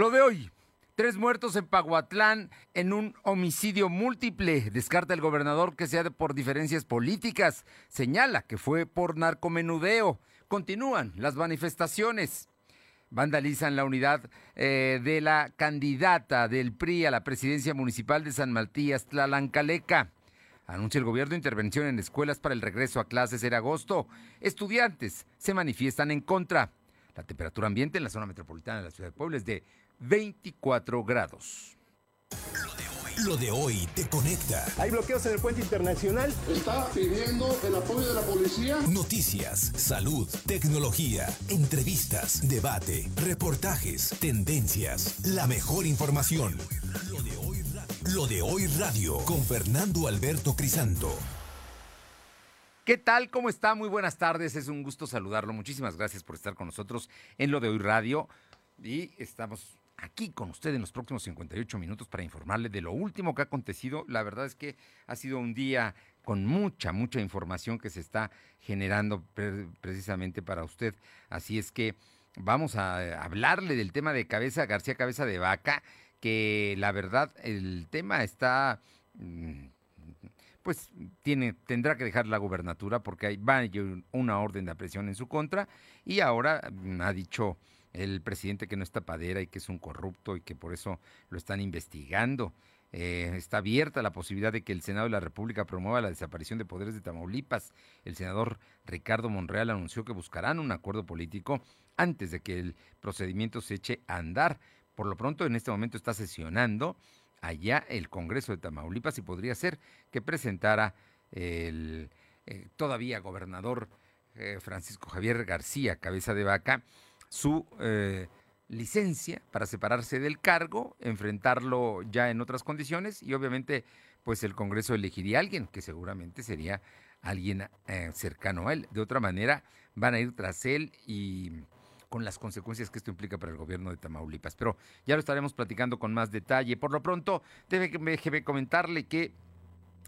Lo de hoy. Tres muertos en Paguatlán en un homicidio múltiple. Descarta el gobernador que sea por diferencias políticas. Señala que fue por narcomenudeo. Continúan las manifestaciones. Vandalizan la unidad eh, de la candidata del PRI a la presidencia municipal de San Matías, Tlalancaleca. Anuncia el gobierno intervención en escuelas para el regreso a clases en agosto. Estudiantes se manifiestan en contra. La temperatura ambiente en la zona metropolitana de la ciudad de Puebla es de 24 grados. Lo de hoy te conecta. Hay bloqueos en el puente internacional. Está pidiendo el apoyo de la policía. Noticias, salud, tecnología, entrevistas, debate, reportajes, tendencias, la mejor información. Lo de hoy, Lo de hoy radio con Fernando Alberto Crisanto. ¿Qué tal? ¿Cómo está? Muy buenas tardes. Es un gusto saludarlo. Muchísimas gracias por estar con nosotros en Lo de hoy radio. Y estamos aquí con usted en los próximos 58 minutos para informarle de lo último que ha acontecido. La verdad es que ha sido un día con mucha, mucha información que se está generando precisamente para usted. Así es que vamos a hablarle del tema de Cabeza García Cabeza de Vaca, que la verdad el tema está mm, pues tiene, tendrá que dejar la gubernatura porque hay, va una orden de apresión en su contra y ahora mm, ha dicho el presidente que no está padera y que es un corrupto y que por eso lo están investigando. Eh, está abierta la posibilidad de que el Senado de la República promueva la desaparición de poderes de Tamaulipas. El senador Ricardo Monreal anunció que buscarán un acuerdo político antes de que el procedimiento se eche a andar. Por lo pronto, en este momento está sesionando allá el Congreso de Tamaulipas y podría ser que presentara el eh, todavía gobernador eh, Francisco Javier García, cabeza de vaca, su eh, licencia para separarse del cargo, enfrentarlo ya en otras condiciones y obviamente pues el Congreso elegiría a alguien que seguramente sería alguien eh, cercano a él. De otra manera van a ir tras él y con las consecuencias que esto implica para el gobierno de Tamaulipas. Pero ya lo estaremos platicando con más detalle. Por lo pronto, déjeme comentarle que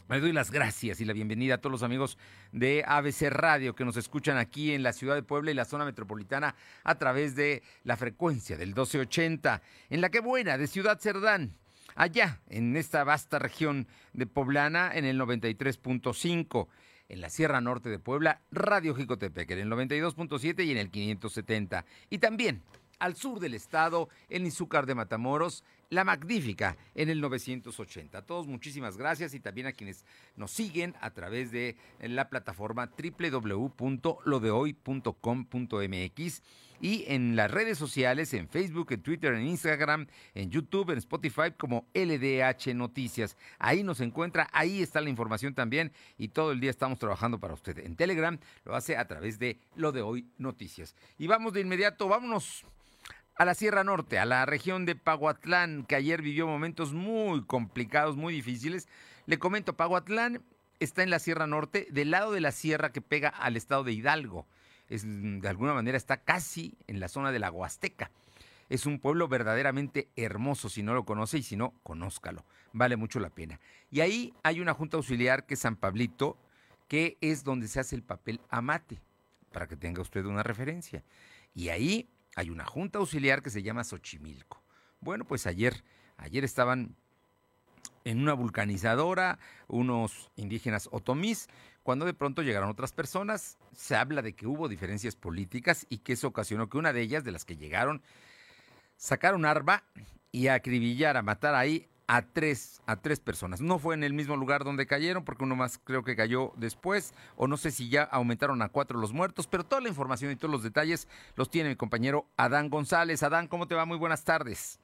le doy las gracias y la bienvenida a todos los amigos de ABC Radio que nos escuchan aquí en la ciudad de Puebla y la zona metropolitana a través de la frecuencia del 1280 en la que buena de Ciudad Cerdán. Allá, en esta vasta región de Poblana, en el 93.5 en la Sierra Norte de Puebla, Radio Jicotepec en el 92.7 y en el 570. Y también al sur del estado, en Izúcar de Matamoros, La Magnífica en el 980. A todos muchísimas gracias y también a quienes nos siguen a través de la plataforma www.lodehoy.com.mx y en las redes sociales, en Facebook, en Twitter, en Instagram, en YouTube, en Spotify como LDH Noticias. Ahí nos encuentra, ahí está la información también y todo el día estamos trabajando para usted. En Telegram lo hace a través de Lo de Hoy Noticias. Y vamos de inmediato, vámonos a la Sierra Norte, a la región de Paguatlán, que ayer vivió momentos muy complicados, muy difíciles. Le comento, Paguatlán está en la Sierra Norte, del lado de la sierra que pega al estado de Hidalgo. Es, de alguna manera está casi en la zona de la Huasteca. Es un pueblo verdaderamente hermoso, si no lo conoce y si no, conózcalo. Vale mucho la pena. Y ahí hay una junta auxiliar que es San Pablito, que es donde se hace el papel amate, para que tenga usted una referencia. Y ahí hay una junta auxiliar que se llama Xochimilco. Bueno, pues ayer, ayer estaban en una vulcanizadora unos indígenas otomís, cuando de pronto llegaron otras personas, se habla de que hubo diferencias políticas y que eso ocasionó que una de ellas, de las que llegaron, sacaron arma y acribillara, matar ahí a tres, a tres personas. No fue en el mismo lugar donde cayeron, porque uno más creo que cayó después, o no sé si ya aumentaron a cuatro los muertos, pero toda la información y todos los detalles los tiene mi compañero Adán González. Adán, ¿cómo te va? Muy buenas tardes.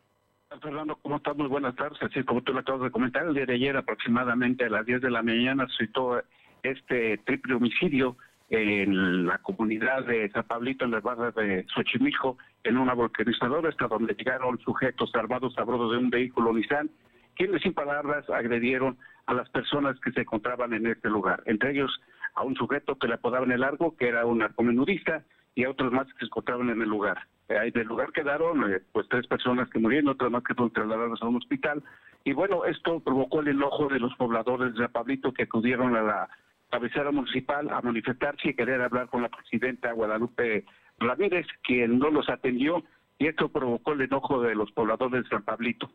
Fernando, ¿cómo estás? Muy buenas tardes. Así como tú lo acabas de comentar, el día de ayer aproximadamente a las 10 de la mañana citó este triple homicidio en la comunidad de San Pablito, en las barras de Xochimilco, en una volcanizadora, hasta donde llegaron sujetos armados a bordo de un vehículo Nissan, quienes sin palabras agredieron a las personas que se encontraban en este lugar, entre ellos a un sujeto que le apodaban el largo, que era un narcomenudista, y a otros más que se encontraban en el lugar. Eh, del lugar quedaron eh, pues tres personas que murieron, otras más que fueron trasladadas a un hospital. Y bueno, esto provocó el enojo de los pobladores de Pablito que acudieron a la cabecera municipal a manifestarse y querer hablar con la presidenta Guadalupe Ramírez, quien no los atendió y esto provocó el enojo de los pobladores de San Pablito.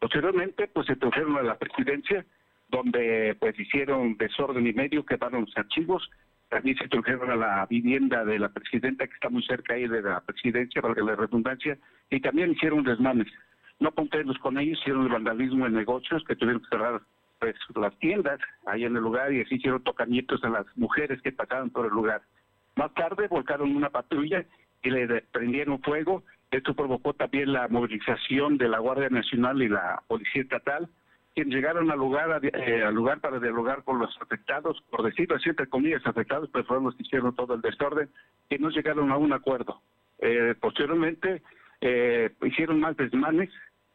Posteriormente, pues se trajeron a la presidencia, donde pues hicieron desorden y medio, quemaron los archivos, también se trajeron a la vivienda de la presidenta, que está muy cerca ahí de la presidencia, para la redundancia, y también hicieron desmanes. No contentos con ellos, hicieron el vandalismo en negocios, que tuvieron que cerrar pues las tiendas ahí en el lugar y así hicieron tocamientos a las mujeres que pasaban por el lugar. Más tarde volcaron una patrulla y le prendieron fuego. Esto provocó también la movilización de la Guardia Nacional y la Policía Estatal, quienes llegaron al lugar, eh, al lugar para dialogar con los afectados, por decirlo así, entre comillas, afectados, pero fueron los que hicieron todo el desorden, y no llegaron a un acuerdo. Eh, posteriormente eh, hicieron más desmanes,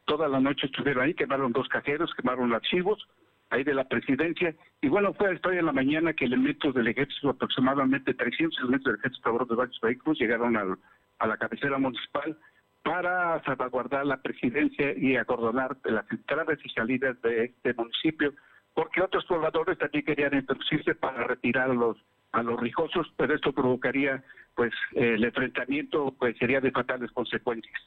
toda la noche estuvieron ahí, quemaron dos cajeros, quemaron archivos, ahí de la presidencia. Y bueno, fue estoy en la mañana que elementos del ejército, aproximadamente 300 elementos del ejército a bordo de varios vehículos, llegaron a la cabecera municipal para salvaguardar la presidencia y acordonar las entradas y salidas de este municipio, porque otros pobladores también querían introducirse para retirar a los, a los rijosos, pero esto provocaría, pues, el enfrentamiento pues sería de fatales consecuencias.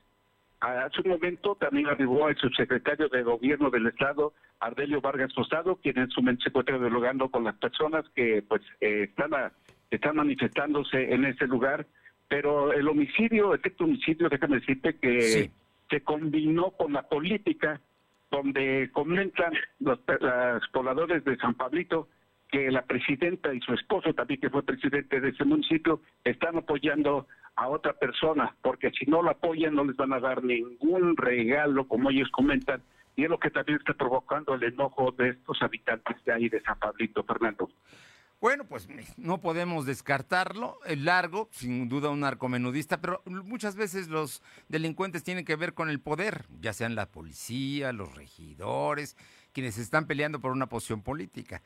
Hace un momento también arribó el subsecretario de Gobierno del Estado, Ardelio Vargas Rosado, quien en su momento se encuentra dialogando con las personas que pues eh, están, están manifestándose en ese lugar. Pero el homicidio, este homicidio, déjame decirte que se combinó con la política, donde comentan los, los pobladores de San Pablito que la presidenta y su esposo, también que fue presidente de ese municipio, están apoyando a otra persona, porque si no la apoyan no les van a dar ningún regalo, como ellos comentan, y es lo que también está provocando el enojo de estos habitantes de ahí de San Pablito, Fernando. Bueno, pues no podemos descartarlo. El largo, sin duda un narcomenudista, pero muchas veces los delincuentes tienen que ver con el poder, ya sean la policía, los regidores, quienes están peleando por una posición política.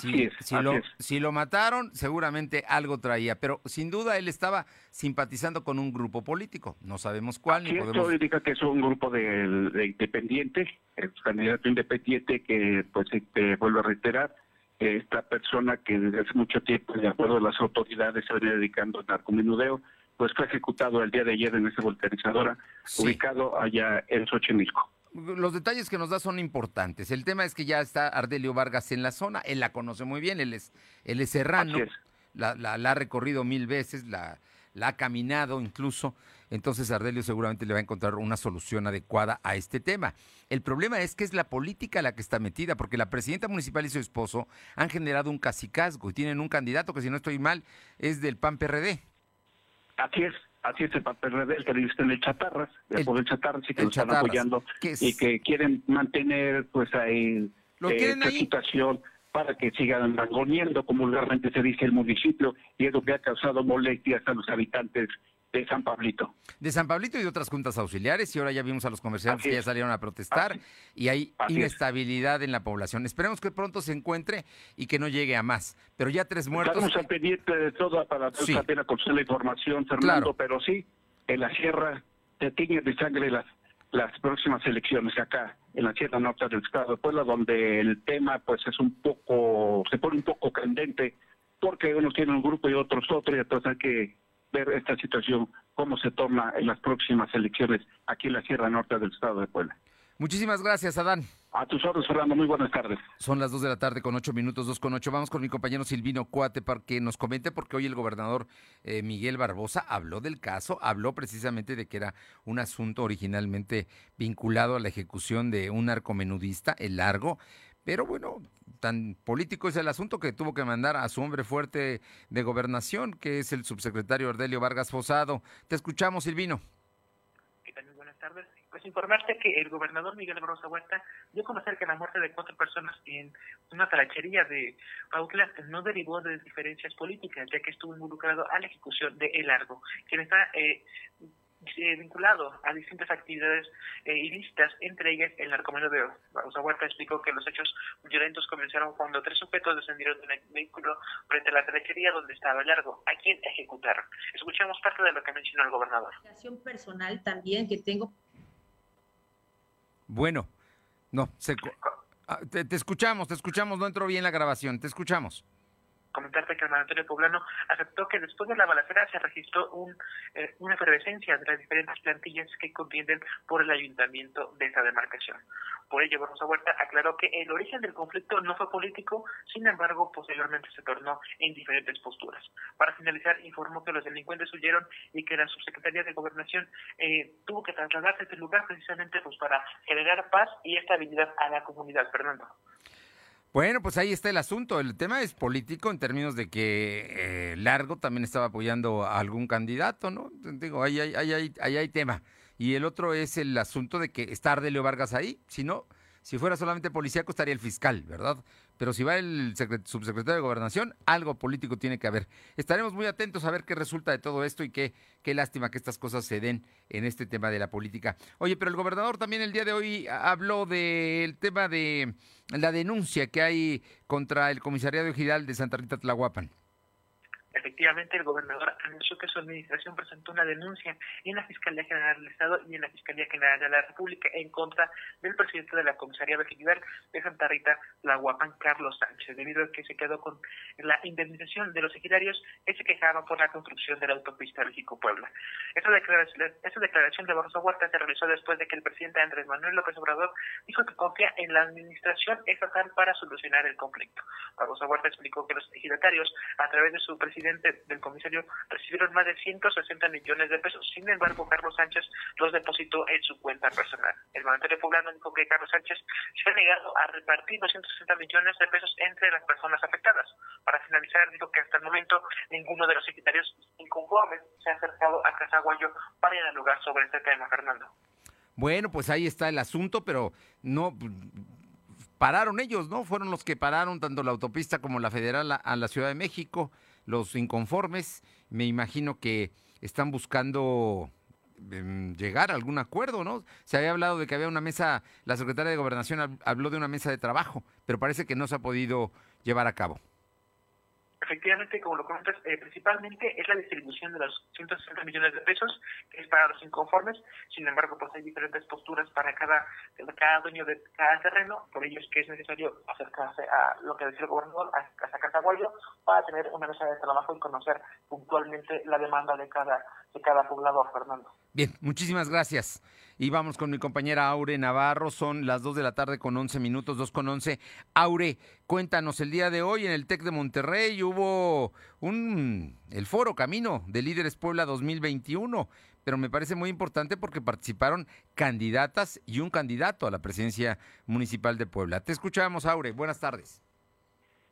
si, lo, si lo mataron, seguramente algo traía, pero sin duda él estaba simpatizando con un grupo político. No sabemos cuál. ni podemos... indica que es un grupo de, de independientes, el candidato independiente que, pues, te vuelvo a reiterar, esta persona que desde hace mucho tiempo, de acuerdo a las autoridades, se venía dedicando al narcomenudeo, pues fue ejecutado el día de ayer en esa volterizadora, ubicado allá en Xochimilco. Los detalles que nos da son importantes. El tema es que ya está Ardelio Vargas en la zona, él la conoce muy bien, él es, él es serrano, La, la, ha recorrido mil veces, la, la ha caminado incluso, entonces Ardelio seguramente le va a encontrar una solución adecuada a este tema. El problema es que es la política la que está metida, porque la presidenta municipal y su esposo han generado un casicazgo y tienen un candidato que si no estoy mal es del PAN PRD. Así es, así es el papel el que dice en el Chatarras, el, poder Chatarras y que lo están apoyando y que quieren mantener pues ahí ¿Lo eh, esta situación para que sigan rangoneando, como vulgarmente se dice el municipio, y es lo que ha causado molestias a los habitantes de San Pablito. De San Pablito y de otras juntas auxiliares, y ahora ya vimos a los comerciantes que ya salieron a protestar, y hay inestabilidad en la población. Esperemos que pronto se encuentre y que no llegue a más. Pero ya tres muertos. Estamos al pendiente de todo para sí. conocer la información, Fernando, pero sí, en la sierra se tiñe de sangre las, las próximas elecciones acá en la sierra norte del estado de Puebla, donde el tema pues es un poco, se pone un poco candente, porque unos tienen un grupo y otros otro, y entonces hay que ver esta situación, cómo se toma en las próximas elecciones aquí en la Sierra Norte del Estado de Puebla. Muchísimas gracias, Adán. A tus órdenes, Fernando. Muy buenas tardes. Son las dos de la tarde con ocho minutos, dos con ocho. Vamos con mi compañero Silvino Cuate para que nos comente, porque hoy el gobernador eh, Miguel Barbosa habló del caso, habló precisamente de que era un asunto originalmente vinculado a la ejecución de un narcomenudista, el largo, pero bueno, tan político es el asunto que tuvo que mandar a su hombre fuerte de gobernación, que es el subsecretario Ordelio Vargas Fosado. Te escuchamos, Silvino. ¿Qué tal? Muy buenas tardes. Pues informarte que el gobernador Miguel Barroso Huerta dio a conocer que la muerte de cuatro personas en una talachería de Pautla no derivó de diferencias políticas, ya que estuvo involucrado a la ejecución de El Largo, quien está eh, eh, vinculado a distintas actividades eh, ilícitas, entre ellas el narcomenudeo. Rosa Huerta explicó que los hechos violentos comenzaron cuando tres sujetos descendieron de un vehículo frente a la telechería donde estaba el largo, a quien ejecutaron. Escuchamos parte de lo que mencionó el gobernador. personal también que tengo. Bueno, no, se, ah, te, escuchamos, te escuchamos, no entró bien la grabación, te escuchamos. Comentarte que el mandatario poblano aceptó que después de la balacera se registró un, eh, una efervescencia de las diferentes plantillas que contienden por el ayuntamiento de esa demarcación. Por ello, Barroso Huerta aclaró que el origen del conflicto no fue político, sin embargo, posteriormente se tornó en diferentes posturas. Para finalizar, informó que los delincuentes huyeron y que la subsecretaría de Gobernación eh, tuvo que trasladarse a este lugar precisamente pues para generar paz y estabilidad a la comunidad. Fernando. Bueno, pues ahí está el asunto. El tema es político en términos de que eh, Largo también estaba apoyando a algún candidato, ¿no? Digo, ahí hay, ahí, ahí hay tema. Y el otro es el asunto de que está Ardelio Vargas ahí. Si no, si fuera solamente policíaco estaría el fiscal, ¿verdad? Pero si va el subsecretario de Gobernación, algo político tiene que haber. Estaremos muy atentos a ver qué resulta de todo esto y qué, qué lástima que estas cosas se den en este tema de la política. Oye, pero el gobernador también el día de hoy habló del tema de la denuncia que hay contra el comisariado ejidal de Santa Rita Tlahuapan. Efectivamente, el gobernador anunció que su administración presentó una denuncia en la Fiscalía General del Estado y en la Fiscalía General de la República en contra del presidente de la Comisaría Vecinal de Santa Rita, la Guapan Carlos Sánchez, debido a que se quedó con la indemnización de los ejidarios que se quejaban por la construcción de la autopista México-Puebla. Esta declaración, declaración de Barroso Huerta se realizó después de que el presidente Andrés Manuel López Obrador dijo que confía en la administración estatal para solucionar el conflicto. Barroso Huerta explicó que los ejidatarios, a través de su presidente, del comisario recibieron más de 160 millones de pesos. Sin embargo, Carlos Sánchez los depositó en su cuenta personal. El mandatario poblano dijo que Carlos Sánchez se ha negado a repartir 260 millones de pesos entre las personas afectadas. Para finalizar, dijo que hasta el momento ninguno de los secretarios inconformes se ha acercado a Casaguayo para dialogar sobre este tema, Fernando. Bueno, pues ahí está el asunto, pero no pararon ellos, ¿no? Fueron los que pararon tanto la autopista como la federal a la Ciudad de México los inconformes, me imagino que están buscando em, llegar a algún acuerdo, ¿no? Se había hablado de que había una mesa, la secretaria de Gobernación habló de una mesa de trabajo, pero parece que no se ha podido llevar a cabo. Efectivamente, como lo comentas, eh, principalmente es la distribución de los 160 millones de pesos, que es para los inconformes. Sin embargo, pues hay diferentes posturas para cada, cada dueño de cada terreno. Por ello es que es necesario acercarse a lo que decía el gobernador, a, a Casaguayo, para tener una mesa de trabajo y conocer puntualmente la demanda de cada, de cada poblador, Fernando. Bien, muchísimas gracias. Y vamos con mi compañera Aure Navarro. Son las 2 de la tarde con 11 minutos, 2 con 11. Aure, cuéntanos, el día de hoy en el TEC de Monterrey hubo un el foro Camino de Líderes Puebla 2021, pero me parece muy importante porque participaron candidatas y un candidato a la presidencia municipal de Puebla. Te escuchamos, Aure. Buenas tardes.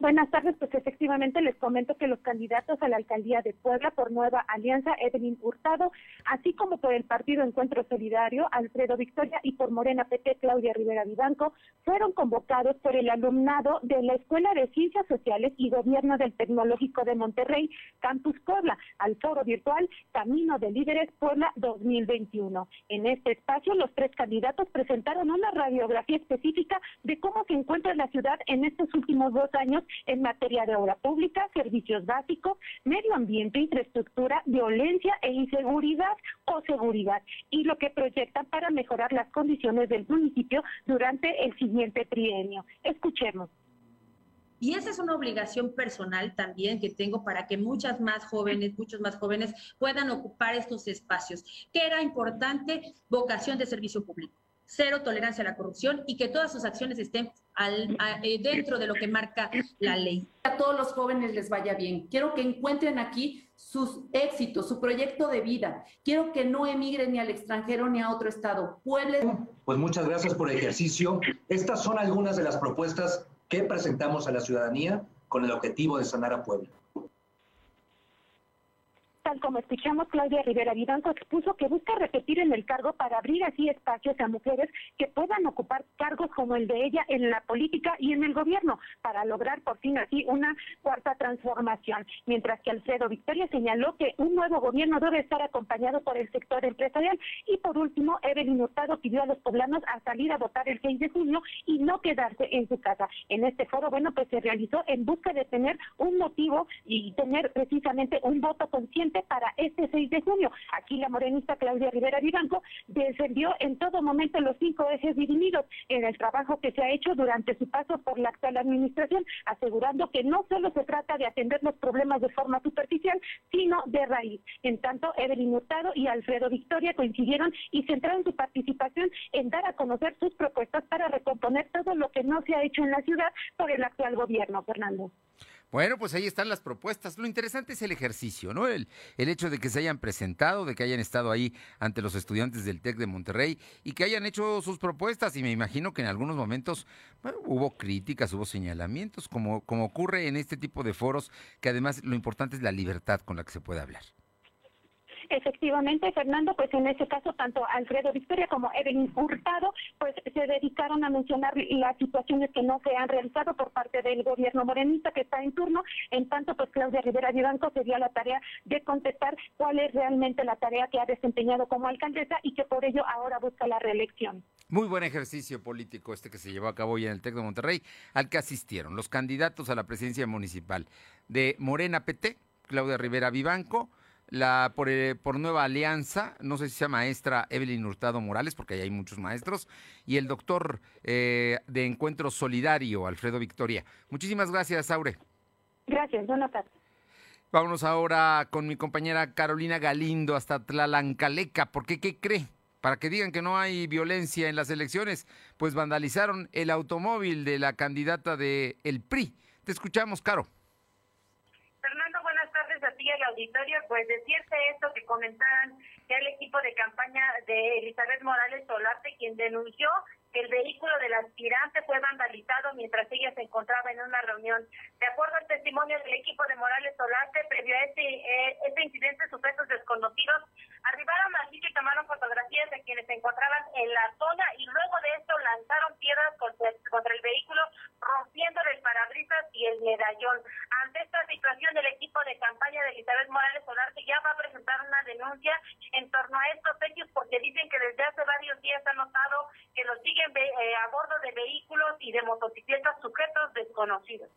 Buenas tardes, pues efectivamente les comento que los candidatos a la alcaldía de Puebla por Nueva Alianza, Evelyn Hurtado, así como por el Partido Encuentro Solidario, Alfredo Victoria, y por Morena PT, Claudia Rivera Vivanco, fueron convocados por el alumnado de la Escuela de Ciencias Sociales y Gobierno del Tecnológico de Monterrey, Campus Puebla, al foro virtual Camino de Líderes Puebla 2021. En este espacio, los tres candidatos presentaron una radiografía específica de cómo se encuentra la ciudad en estos últimos dos años en materia de obra pública, servicios básicos, medio ambiente, infraestructura, violencia e inseguridad o seguridad y lo que proyectan para mejorar las condiciones del municipio durante el siguiente trienio. Escuchemos. Y esa es una obligación personal también que tengo para que muchas más jóvenes, muchos más jóvenes puedan ocupar estos espacios. Que era importante vocación de servicio público cero tolerancia a la corrupción y que todas sus acciones estén al, eh, dentro de lo que marca la ley. A todos los jóvenes les vaya bien. Quiero que encuentren aquí sus éxitos, su proyecto de vida. Quiero que no emigren ni al extranjero ni a otro estado. Puebla. Pues muchas gracias por el ejercicio. Estas son algunas de las propuestas que presentamos a la ciudadanía con el objetivo de sanar a Puebla. Tal como escuchamos, Claudia Rivera Vivanco expuso que busca repetir en el cargo para abrir así espacios a mujeres que puedan ocupar cargos como el de ella en la política y en el gobierno, para lograr por fin así una cuarta transformación. Mientras que Alfredo Victoria señaló que un nuevo gobierno debe estar acompañado por el sector empresarial. Y por último, Evelyn Hurtado pidió a los poblanos a salir a votar el 6 de junio y no quedarse en su casa. En este foro, bueno, pues se realizó en busca de tener un motivo y tener precisamente un voto consciente para este 6 de junio. Aquí la morenista Claudia Rivera Vivanco defendió en todo momento los cinco ejes divididos en el trabajo que se ha hecho durante su paso por la actual administración, asegurando que no solo se trata de atender los problemas de forma superficial, sino de raíz. En tanto, Evelyn Hurtado y Alfredo Victoria coincidieron y centraron su participación en dar a conocer sus propuestas para recomponer todo lo que no se ha hecho en la ciudad por el actual gobierno, Fernando. Bueno, pues ahí están las propuestas. Lo interesante es el ejercicio, ¿no? El, el, hecho de que se hayan presentado, de que hayan estado ahí ante los estudiantes del TEC de Monterrey y que hayan hecho sus propuestas. Y me imagino que en algunos momentos hubo críticas, hubo señalamientos, como, como ocurre en este tipo de foros, que además lo importante es la libertad con la que se puede hablar. Efectivamente, Fernando, pues en ese caso tanto Alfredo Victoria como Evelyn Hurtado, pues se dedicaron a mencionar las situaciones que no se han realizado por parte del gobierno morenista que está en turno. En tanto, pues Claudia Rivera Vivanco se dio la tarea de contestar cuál es realmente la tarea que ha desempeñado como alcaldesa y que por ello ahora busca la reelección. Muy buen ejercicio político este que se llevó a cabo hoy en el TEC de Monterrey, al que asistieron los candidatos a la presidencia municipal de Morena PT, Claudia Rivera Vivanco, la por, eh, por, Nueva Alianza, no sé si sea maestra Evelyn Hurtado Morales, porque ahí hay muchos maestros, y el doctor eh, de Encuentro Solidario, Alfredo Victoria. Muchísimas gracias, Aure. Gracias, buenas tardes. Vámonos ahora con mi compañera Carolina Galindo hasta Tlalancaleca, porque ¿qué cree? Para que digan que no hay violencia en las elecciones, pues vandalizaron el automóvil de la candidata de el PRI. Te escuchamos, Caro auditorio, pues decirte esto que comentaban que el equipo de campaña de Elizabeth Morales Solarte, quien denunció el vehículo del aspirante fue vandalizado mientras ella se encontraba en una reunión. De acuerdo al testimonio del equipo de Morales Solarte, previo a este, eh, este incidente, sujetos desconocidos arribaron allí que tomaron fotografías de quienes se encontraban en la zona y luego de esto lanzaron piedras contra, el vehículo, rompiéndole el parabrisas y el medallón. Ante esta situación, el equipo de campaña de Elizabeth Morales Solarte ya va a presentar una denuncia en torno a estos hechos porque dicen que desde hace varios días han notado que los siguen eh, a bordo de vehículos y de motocicletas sujetos desconocidos.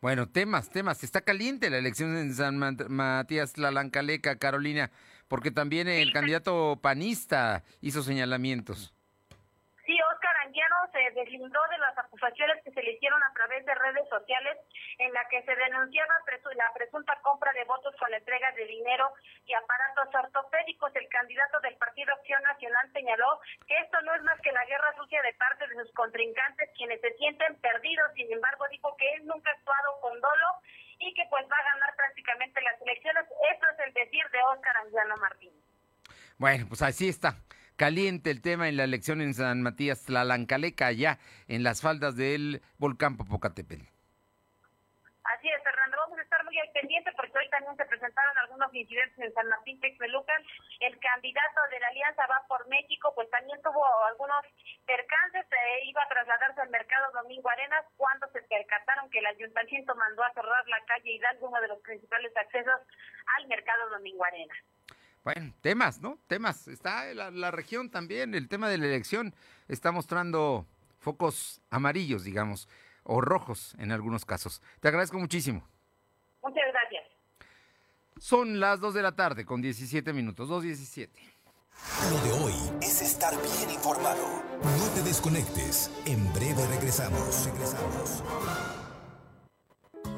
Bueno, temas, temas. Está caliente la elección en San Matías Lalancaleca, Carolina, porque también el candidato panista hizo señalamientos se deslindó de las acusaciones que se le hicieron a través de redes sociales en la que se denunciaba la presunta compra de votos con entrega de dinero y aparatos ortopédicos. El candidato del Partido Acción Nacional señaló que esto no es más que la guerra sucia de parte de sus contrincantes quienes se sienten perdidos. Sin embargo, dijo que él nunca ha actuado con dolo y que pues va a ganar prácticamente las elecciones. Esto es el decir de Óscar Anguiano Martín. Bueno, pues así está caliente el tema en la elección en San Matías Tlalancaleca, allá en las faldas del volcán Popocatépetl. Así es, Fernando, vamos a estar muy al pendiente porque hoy también se presentaron algunos incidentes en San Martín Texmelucan. El candidato de la Alianza va por México, pues también tuvo algunos percances, eh, iba a trasladarse al mercado Domingo Arenas cuando se percataron que el ayuntamiento mandó a cerrar la calle Hidalgo, uno de los principales accesos al mercado Domingo Arenas. Bueno, temas, ¿no? Temas. Está la, la, región también, el tema de la elección está mostrando focos amarillos, digamos, o rojos en algunos casos. Te agradezco muchísimo. Muchas gracias. Son las 2 de la tarde con 17 minutos, 2.17. Lo de hoy es estar bien informado. No te desconectes. En breve regresamos. Regresamos.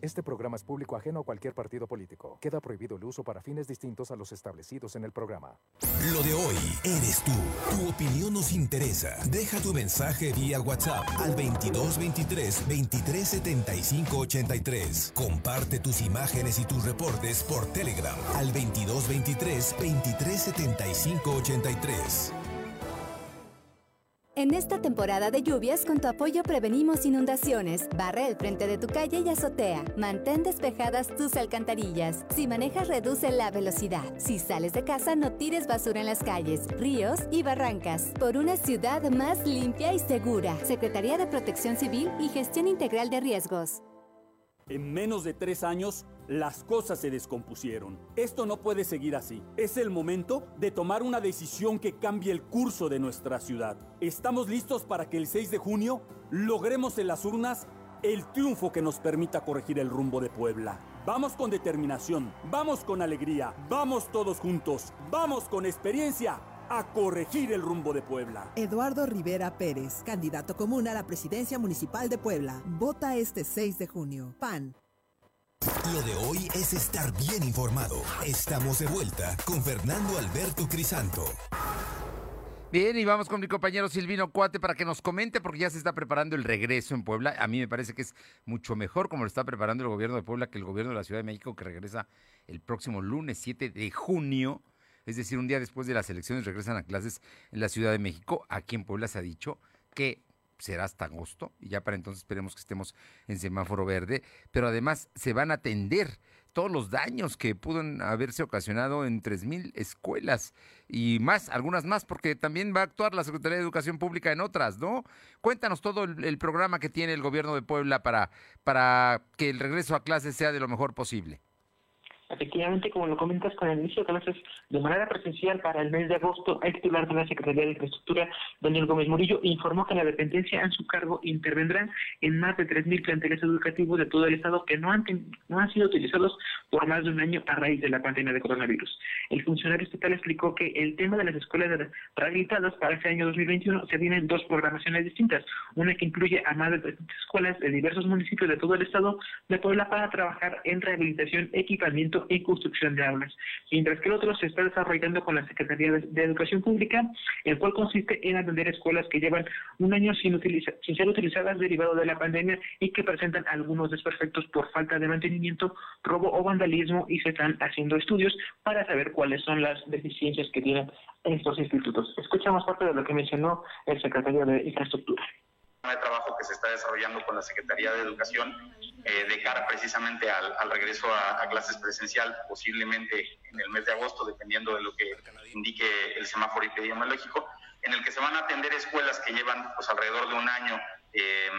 Este programa es público ajeno a cualquier partido político. Queda prohibido el uso para fines distintos a los establecidos en el programa. Lo de hoy eres tú. Tu opinión nos interesa. Deja tu mensaje vía WhatsApp al 2223 2375 83. Comparte tus imágenes y tus reportes por Telegram al 2223 2375 83. En esta temporada de lluvias, con tu apoyo prevenimos inundaciones. Barre el frente de tu calle y azotea. Mantén despejadas tus alcantarillas. Si manejas, reduce la velocidad. Si sales de casa, no tires basura en las calles, ríos y barrancas. Por una ciudad más limpia y segura. Secretaría de Protección Civil y Gestión Integral de Riesgos. En menos de tres años, las cosas se descompusieron. Esto no puede seguir así. Es el momento de tomar una decisión que cambie el curso de nuestra ciudad. Estamos listos para que el 6 de junio logremos en las urnas el triunfo que nos permita corregir el rumbo de Puebla. Vamos con determinación, vamos con alegría, vamos todos juntos, vamos con experiencia a corregir el rumbo de Puebla. Eduardo Rivera Pérez, candidato común a la presidencia municipal de Puebla. Vota este 6 de junio. PAN. Lo de hoy es estar bien informado. Estamos de vuelta con Fernando Alberto Crisanto. Bien, y vamos con mi compañero Silvino Cuate para que nos comente, porque ya se está preparando el regreso en Puebla. A mí me parece que es mucho mejor como lo está preparando el gobierno de Puebla que el gobierno de la Ciudad de México, que regresa el próximo lunes 7 de junio. Es decir, un día después de las elecciones regresan a clases en la Ciudad de México. Aquí en Puebla se ha dicho que será hasta agosto y ya para entonces esperemos que estemos en semáforo verde, pero además se van a atender todos los daños que pueden haberse ocasionado en 3.000 escuelas y más, algunas más, porque también va a actuar la Secretaría de Educación Pública en otras, ¿no? Cuéntanos todo el, el programa que tiene el gobierno de Puebla para, para que el regreso a clases sea de lo mejor posible. Efectivamente, como lo comentas, con el inicio de clases de manera presencial para el mes de agosto, el titular de la Secretaría de Infraestructura, Daniel Gómez Murillo, informó que la dependencia en su cargo intervendrá en más de 3.000 planteles educativos de todo el Estado que no han, no han sido utilizados por más de un año a raíz de la pandemia de coronavirus. El funcionario estatal explicó que el tema de las escuelas rehabilitadas para este año 2021 se vienen dos programaciones distintas, una que incluye a más de 300 escuelas de diversos municipios de todo el Estado de Puebla para trabajar en rehabilitación, equipamiento y construcción de aulas, mientras que el otro se está desarrollando con la Secretaría de, Educación Pública, el cual consiste en atender escuelas que llevan un año sin, sin ser utilizadas derivado de la pandemia y que presentan algunos desperfectos por falta de mantenimiento, robo o vandalismo y se están haciendo estudios para saber cuáles son las deficiencias que tienen estos institutos. Escuchamos parte de lo que mencionó el secretario de Infraestructura de trabajo que se está desarrollando con la Secretaría de Educación eh, de cara precisamente al, regreso a, clases presencial, posiblemente en el mes de agosto, dependiendo de lo que indique el semáforo epidemiológico, en el que se van a atender escuelas que llevan pues alrededor de un año eh,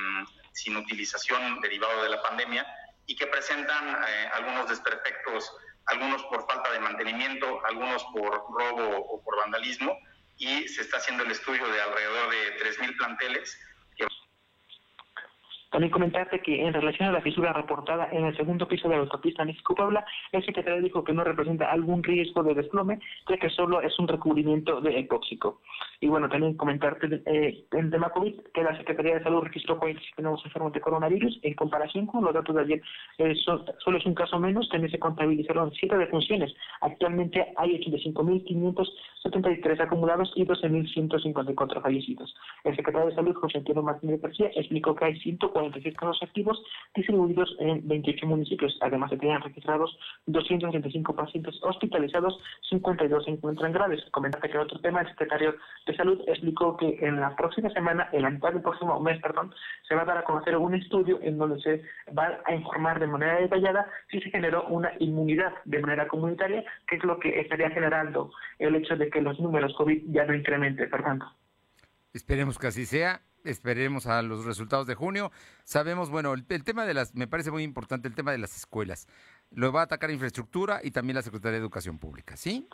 sin utilización derivado de la pandemia y que presentan eh, algunos desperfectos, algunos por falta de mantenimiento, algunos por robo o por vandalismo, y se está haciendo el estudio de alrededor de 3.000 planteles también comentarte que en relación a la fisura reportada en el segundo piso de la autopista México-Puebla, el secretario dijo que no representa algún riesgo de desplome, ya que solo es un recubrimiento de epóxico. Y bueno, también comentarte eh, en tema COVID que la Secretaría de Salud registró 47 nuevos enfermos de coronavirus. En comparación con los datos de ayer, eh, solo es un caso menos, también se contabilizaron siete defunciones. Actualmente hay 85.573 acumulados y 12.154 fallecidos. El secretario de Salud, José Antonio Martínez García, explicó que hay 140 46 casos activos distribuidos en 28 municipios. Además, se tenían registrados 235 pacientes hospitalizados, 52 se encuentran graves. Comentate que otro tema, el secretario de Salud explicó que en la próxima semana, en la mitad del próximo mes, perdón, se va a dar a conocer un estudio en donde se va a informar de manera detallada si se generó una inmunidad de manera comunitaria, que es lo que estaría generando el hecho de que los números COVID ya no incrementen, Fernando. Esperemos que así sea esperemos a los resultados de junio. Sabemos, bueno, el, tema de las, me parece muy importante el tema de las escuelas. Lo va a atacar infraestructura y también la Secretaría de Educación Pública, ¿sí?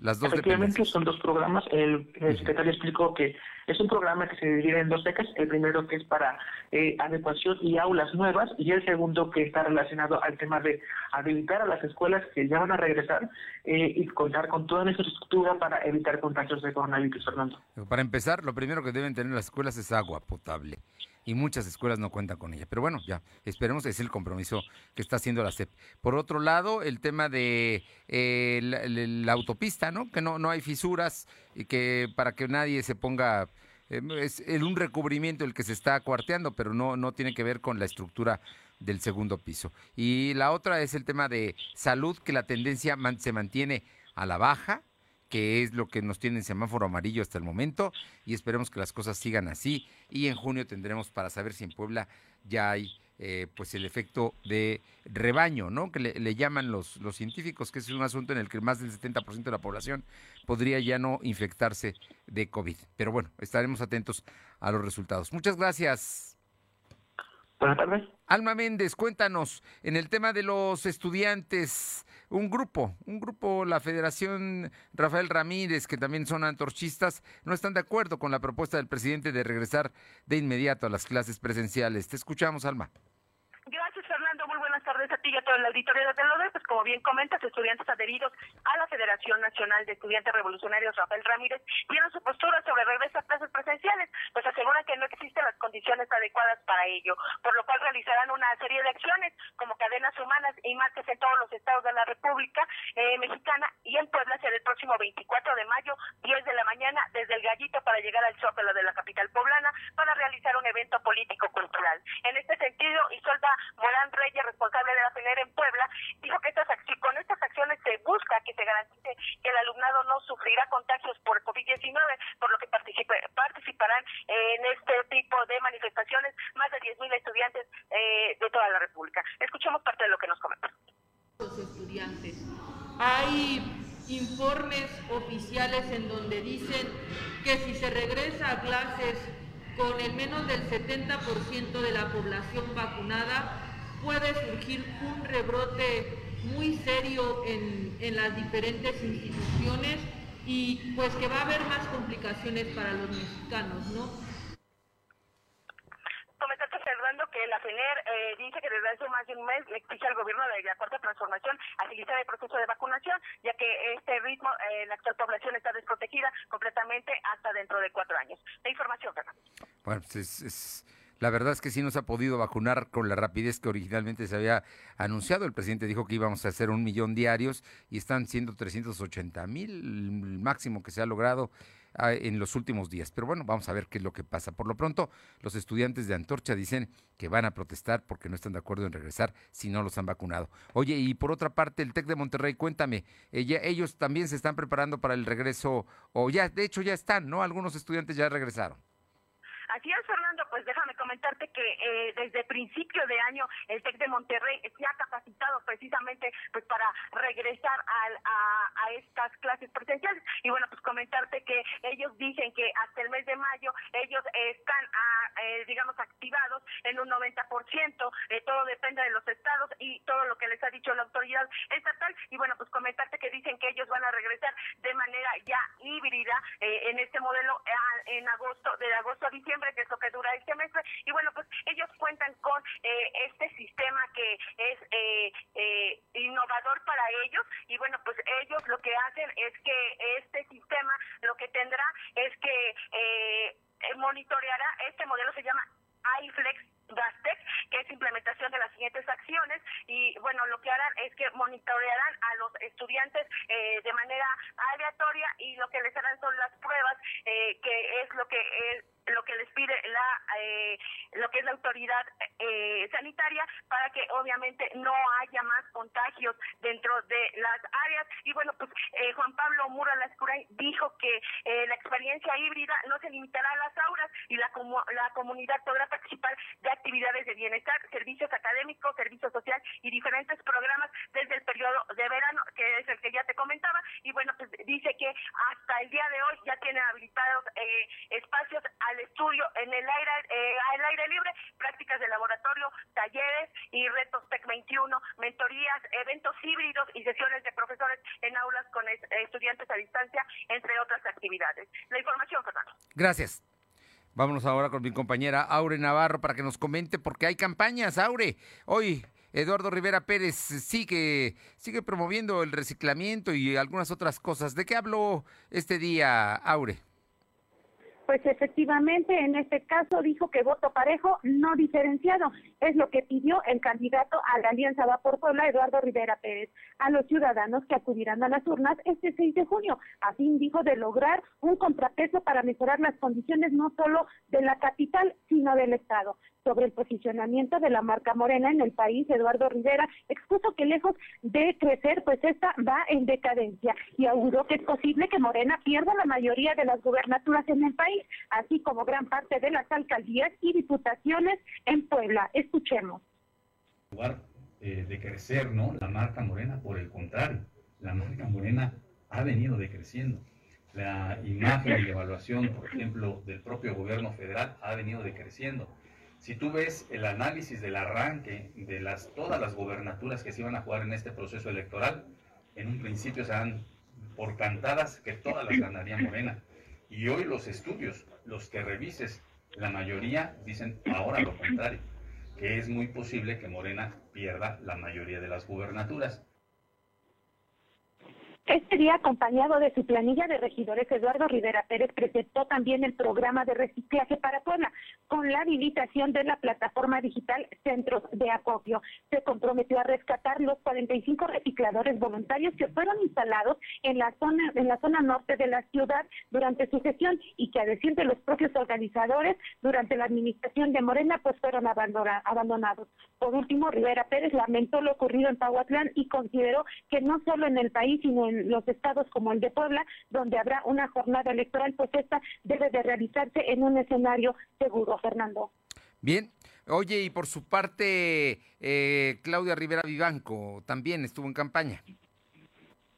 Las dos Efectivamente, son dos programas. El, secretario explicó que es un programa que se divide en dos becas. El primero que es para eh, adecuación y aulas nuevas y el segundo que está relacionado al tema de habilitar a las escuelas que ya van a regresar eh, y contar con toda la infraestructura para evitar contagios de coronavirus, Fernando. Para empezar, lo primero que deben tener las escuelas es agua potable. Y muchas escuelas no cuentan con ella. Pero bueno, ya, esperemos, es el compromiso que está haciendo la SEP. Por otro lado, el tema de eh, la, autopista, ¿no? Que no, no hay fisuras y que para que nadie se ponga eh, es un recubrimiento el que se está cuarteando, pero no, no tiene que ver con la estructura del segundo piso. Y la otra es el tema de salud, que la tendencia se mantiene a la baja, que es lo que nos tiene en semáforo amarillo hasta el momento, y esperemos que las cosas sigan así. Y en junio tendremos para saber si en Puebla ya hay eh, pues el efecto de rebaño, ¿no? Que le, llaman los, los científicos, que es un asunto en el que más del 70% de la población podría ya no infectarse de COVID. Pero bueno, estaremos atentos a los resultados. Muchas gracias. Buenas tardes. Alma Méndez, cuéntanos, en el tema de los estudiantes, un grupo, un grupo, la Federación Rafael Ramírez, que también son antorchistas, no están de acuerdo con la propuesta del presidente de regresar de inmediato a las clases presenciales. Te escuchamos, Alma. A todo el auditorio de LODE. Pues como bien comentas, estudiantes adheridos a la Federación Nacional de Estudiantes Revolucionarios Rafael Ramírez dieron su postura sobre regreso a clases presenciales, pues aseguran que no existen las condiciones adecuadas para ello, por lo cual realizarán una serie de acciones como cadenas humanas y marchas en todos los estados de la República eh, Mexicana y en Puebla será el próximo 24 de mayo, 10 de la mañana, desde el Gallito para llegar al Zócalo de la capital poblana para realizar un evento político-cultural. En este sentido, Isolda Morán Reyes, responsable de la FENER en Puebla, dijo que estas con estas acciones se busca que se garantice que el alumnado no sufrirá contagios por COVID-19, por lo que participarán en este tipo de manifestaciones más de 10.000 estudiantes eh, de toda la República. Escuchemos parte de lo que nos comentó. los estudiantes. Hay informes oficiales en donde dicen que si se regresa a clases con el menos del 70% de la población vacunada, puede surgir un rebrote muy serio en, en las diferentes instituciones y pues que va a haber más complicaciones para los mexicanos, ¿no? Que la FENER eh, dice que desde hace más de un mes le exige al gobierno de la Cuarta Transformación agilizar el proceso de vacunación, ya que este ritmo, eh, la actual población está desprotegida completamente hasta dentro de cuatro años. La información, Fernando. Bueno, pues es, es- la verdad es que sí nos ha podido vacunar con la rapidez que originalmente se había anunciado. El presidente dijo que íbamos a hacer un millón diarios y están siendo 380 mil, el máximo que se ha logrado ah, en los últimos días. Pero bueno, vamos a ver qué es lo que pasa. Por lo pronto, los estudiantes de Antorcha dicen que van a protestar porque no están de acuerdo en regresar si no los han vacunado. Oye, y por otra parte, el TEC de Monterrey, cuéntame, ellos también se están preparando para el regreso, o ya, de hecho ya están, ¿no? Algunos estudiantes ya regresaron. Comentarte que eh, desde principio de año el TEC de Monterrey se ha capacitado precisamente pues para regresar al- a, a estas clases presenciales. Y bueno, pues comentarte que ellos dicen que hasta el mes de mayo ellos están, ah, eh, digamos, activados en un 90%. Eh, todo depende de los estados y todo lo que les ha dicho la autoridad estatal. Y bueno, pues comentarte que dicen que ellos van a regresar de manera ya híbrida eh, en este modelo en agosto, de agosto a diciembre, que es lo que dura el semestre. Y bueno, pues ellos cuentan con eh, este sistema que es eh, eh, innovador para ellos. Y bueno, pues ellos lo que hacen es que este sistema lo que tendrá es que eh, eh, monitoreará, este modelo se llama iFlex Gastec, que es implementación de las siguientes acciones y bueno, lo que harán es que monitorearán a los estudiantes eh, de manera aleatoria y lo que les harán son las pruebas, eh, que es lo que es lo que les pide la eh, lo que es la autoridad eh, sanitaria para que obviamente no haya más contagios dentro de las áreas. Y bueno pues eh, Juan Pablo Muro Lascuray dijo que eh, la experiencia híbrida no se limitará a las aulas y la comu- la comunidad podrá participar de actividades de bienestar servicios académicos servicio social y diferentes programas desde el periodo de verano que es el que ya te comentaba. Y bueno pues dice que hasta el día de hoy ya tienen habilitados eh, espacios al estudio en el aire eh, al aire libre, prácticas de laboratorio, talleres y retos TEC 21, mentorías, eventos híbridos y sesiones de profesores en aulas con es- estudiantes a distancia, entre otras actividades. La información, Fernando. Gracias. Vámonos ahora con mi compañera Aure Navarro para que nos comente porque hay campañas, Aure. Hoy Eduardo Rivera Pérez sigue, sigue promoviendo el reciclamiento y algunas otras cosas. ¿De qué habló este día, Aure? Pues efectivamente, en este caso dijo que voto parejo, no diferenciado. Es lo que pidió el candidato a la Alianza Va por Puebla, Eduardo Rivera Pérez, a los ciudadanos que acudirán a las urnas este 6 de junio, a fin, dijo, de lograr un contrapeso para mejorar las condiciones no solo de la capital, sino del Estado. Sobre el posicionamiento de la marca Morena en el país, Eduardo Rivera expuso que lejos de crecer, pues esta va en decadencia y auguró que es posible que Morena pierda la mayoría de las gubernaturas en el país, así como gran parte de las alcaldías y diputaciones en Puebla. Escuchemos. Lugar eh, de crecer, ¿no? La marca Morena, por el contrario, la marca Morena ha venido decreciendo. La imagen y evaluación, por ejemplo, del propio gobierno federal ha venido decreciendo. Si tú ves el análisis del arranque de las, todas las gobernaturas que se iban a jugar en este proceso electoral, en un principio se dan por cantadas que todas las ganaría Morena. Y hoy los estudios, los que revises, la mayoría dicen ahora lo contrario, que es muy posible que Morena pierda la mayoría de las gubernaturas. Este día, acompañado de su planilla de regidores, Eduardo Rivera Pérez presentó también el programa de reciclaje para Puebla, con la habilitación de la plataforma digital Centros de Acopio. Se comprometió a rescatar los 45 recicladores voluntarios que fueron instalados en la zona, en la zona norte de la ciudad durante su gestión y que, a decir de los propios organizadores, durante la administración de Morena, pues fueron abandonados. Por último, Rivera Pérez lamentó lo ocurrido en Pahuatlán y consideró que no solo en el país, sino en los estados como el de Puebla, donde habrá una jornada electoral, pues esta debe de realizarse en un escenario seguro, Fernando. Bien. Oye, y por su parte, eh, Claudia Rivera Vivanco también estuvo en campaña.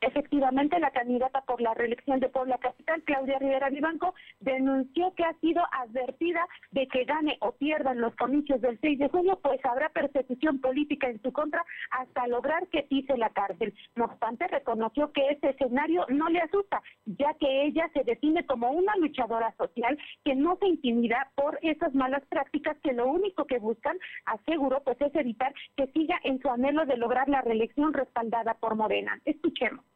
Efectivamente, la candidata por la reelección de Puebla Capital, Claudia Rivera Vivanco, denunció que ha sido advertida de que gane o pierda en los comicios del 6 de junio, pues habrá persecución política en su contra hasta lograr que pise la cárcel. No obstante, reconoció que este escenario no le asusta, ya que ella se define como una luchadora social que no se intimida por esas malas prácticas que lo único que buscan, aseguró, pues es evitar que siga en su anhelo de lograr la reelección respaldada por Morena. Escuchemos.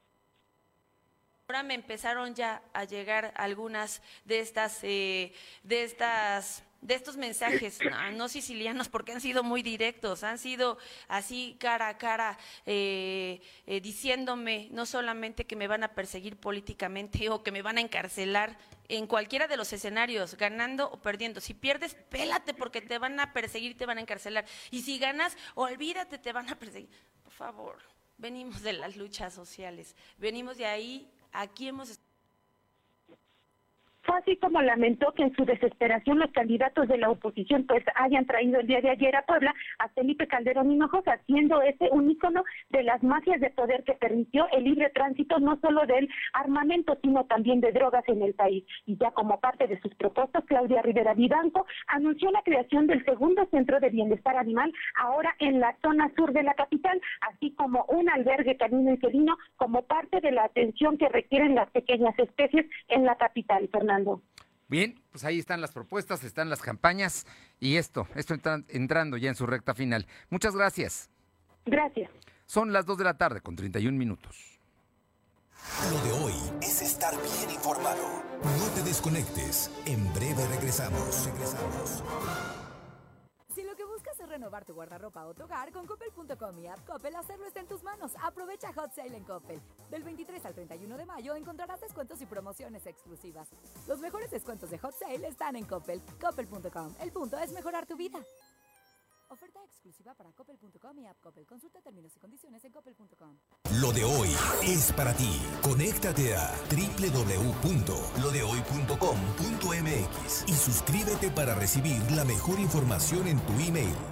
Ahora me empezaron ya a llegar algunas de estas, eh, de estas de estos mensajes, no, sicilianos, porque han sido muy directos, han sido así cara a cara, eh, eh, diciéndome no solamente que me van a perseguir políticamente o que me van a encarcelar en cualquiera de los escenarios, ganando o perdiendo. Si pierdes, pélate porque te van a perseguir, te van a encarcelar. Y si ganas, olvídate, te van a perseguir. Por favor, venimos de las luchas sociales, venimos de ahí aquí hemos así como lamentó que en su desesperación los candidatos de la oposición pues hayan traído el día de ayer a Puebla a Felipe Calderón Hinojosa, siendo ese un ícono de las mafias de poder que permitió el libre tránsito no solo del armamento, sino también de drogas en el país. Y ya como parte de sus propuestas, Claudia Rivera Vivanco anunció la creación del segundo centro de bienestar animal ahora en la zona sur de la capital, así como un albergue canino y felino como parte de la atención que requieren las pequeñas especies en la capital, Fernando. Bien, pues ahí están las propuestas, están las campañas y esto, esto entrando ya en su recta final. Muchas gracias. Gracias. Son las 2 de la tarde con 31 minutos. Lo de hoy es estar bien informado. No te desconectes. En breve regresamos. Regresamos renovar tu guardarropa o tu hogar, con Coppel.com y App Coppel, hacerlo está en tus manos. Aprovecha Hot Sale en Coppel. Del 23 al 31 de mayo encontrarás descuentos y promociones exclusivas. Los mejores descuentos de Hot Sale están en Coppel. Coppel.com. El punto es mejorar tu vida. Oferta exclusiva para coppel.com y app Coppel. Consulta términos y condiciones en coppel.com. Lo de hoy es para ti. Conéctate a www.lodehoy.com.mx y suscríbete para recibir la mejor información en tu email.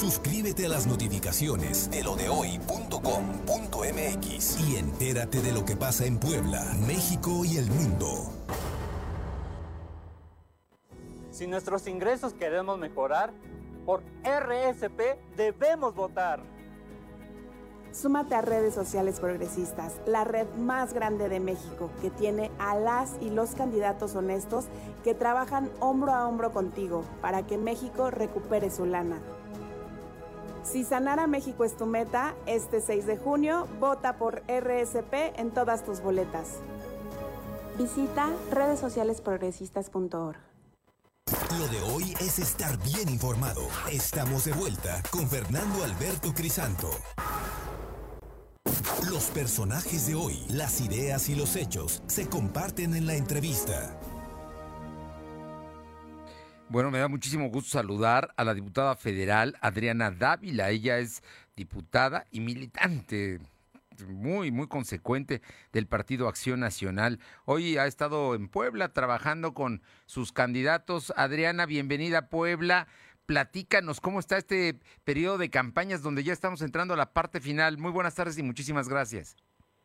Suscríbete a las notificaciones de lodehoy.com.mx y entérate de lo que pasa en Puebla, México y el mundo. Si nuestros ingresos queremos mejorar, por RSP debemos votar. Súmate a redes sociales progresistas, la red más grande de México, que tiene a las y los candidatos honestos que trabajan hombro a hombro contigo para que México recupere su lana. Si sanar a México es tu meta, este 6 de junio vota por RSP en todas tus boletas. Visita redesocialesprogresistas.org. Lo de hoy es estar bien informado. Estamos de vuelta con Fernando Alberto Crisanto. Los personajes de hoy, las ideas y los hechos se comparten en la entrevista. Bueno, me da muchísimo gusto saludar a la diputada federal Adriana Dávila. Ella es diputada y militante muy, muy consecuente del Partido Acción Nacional. Hoy ha estado en Puebla trabajando con sus candidatos. Adriana, bienvenida a Puebla. Platícanos cómo está este periodo de campañas donde ya estamos entrando a la parte final. Muy buenas tardes y muchísimas gracias.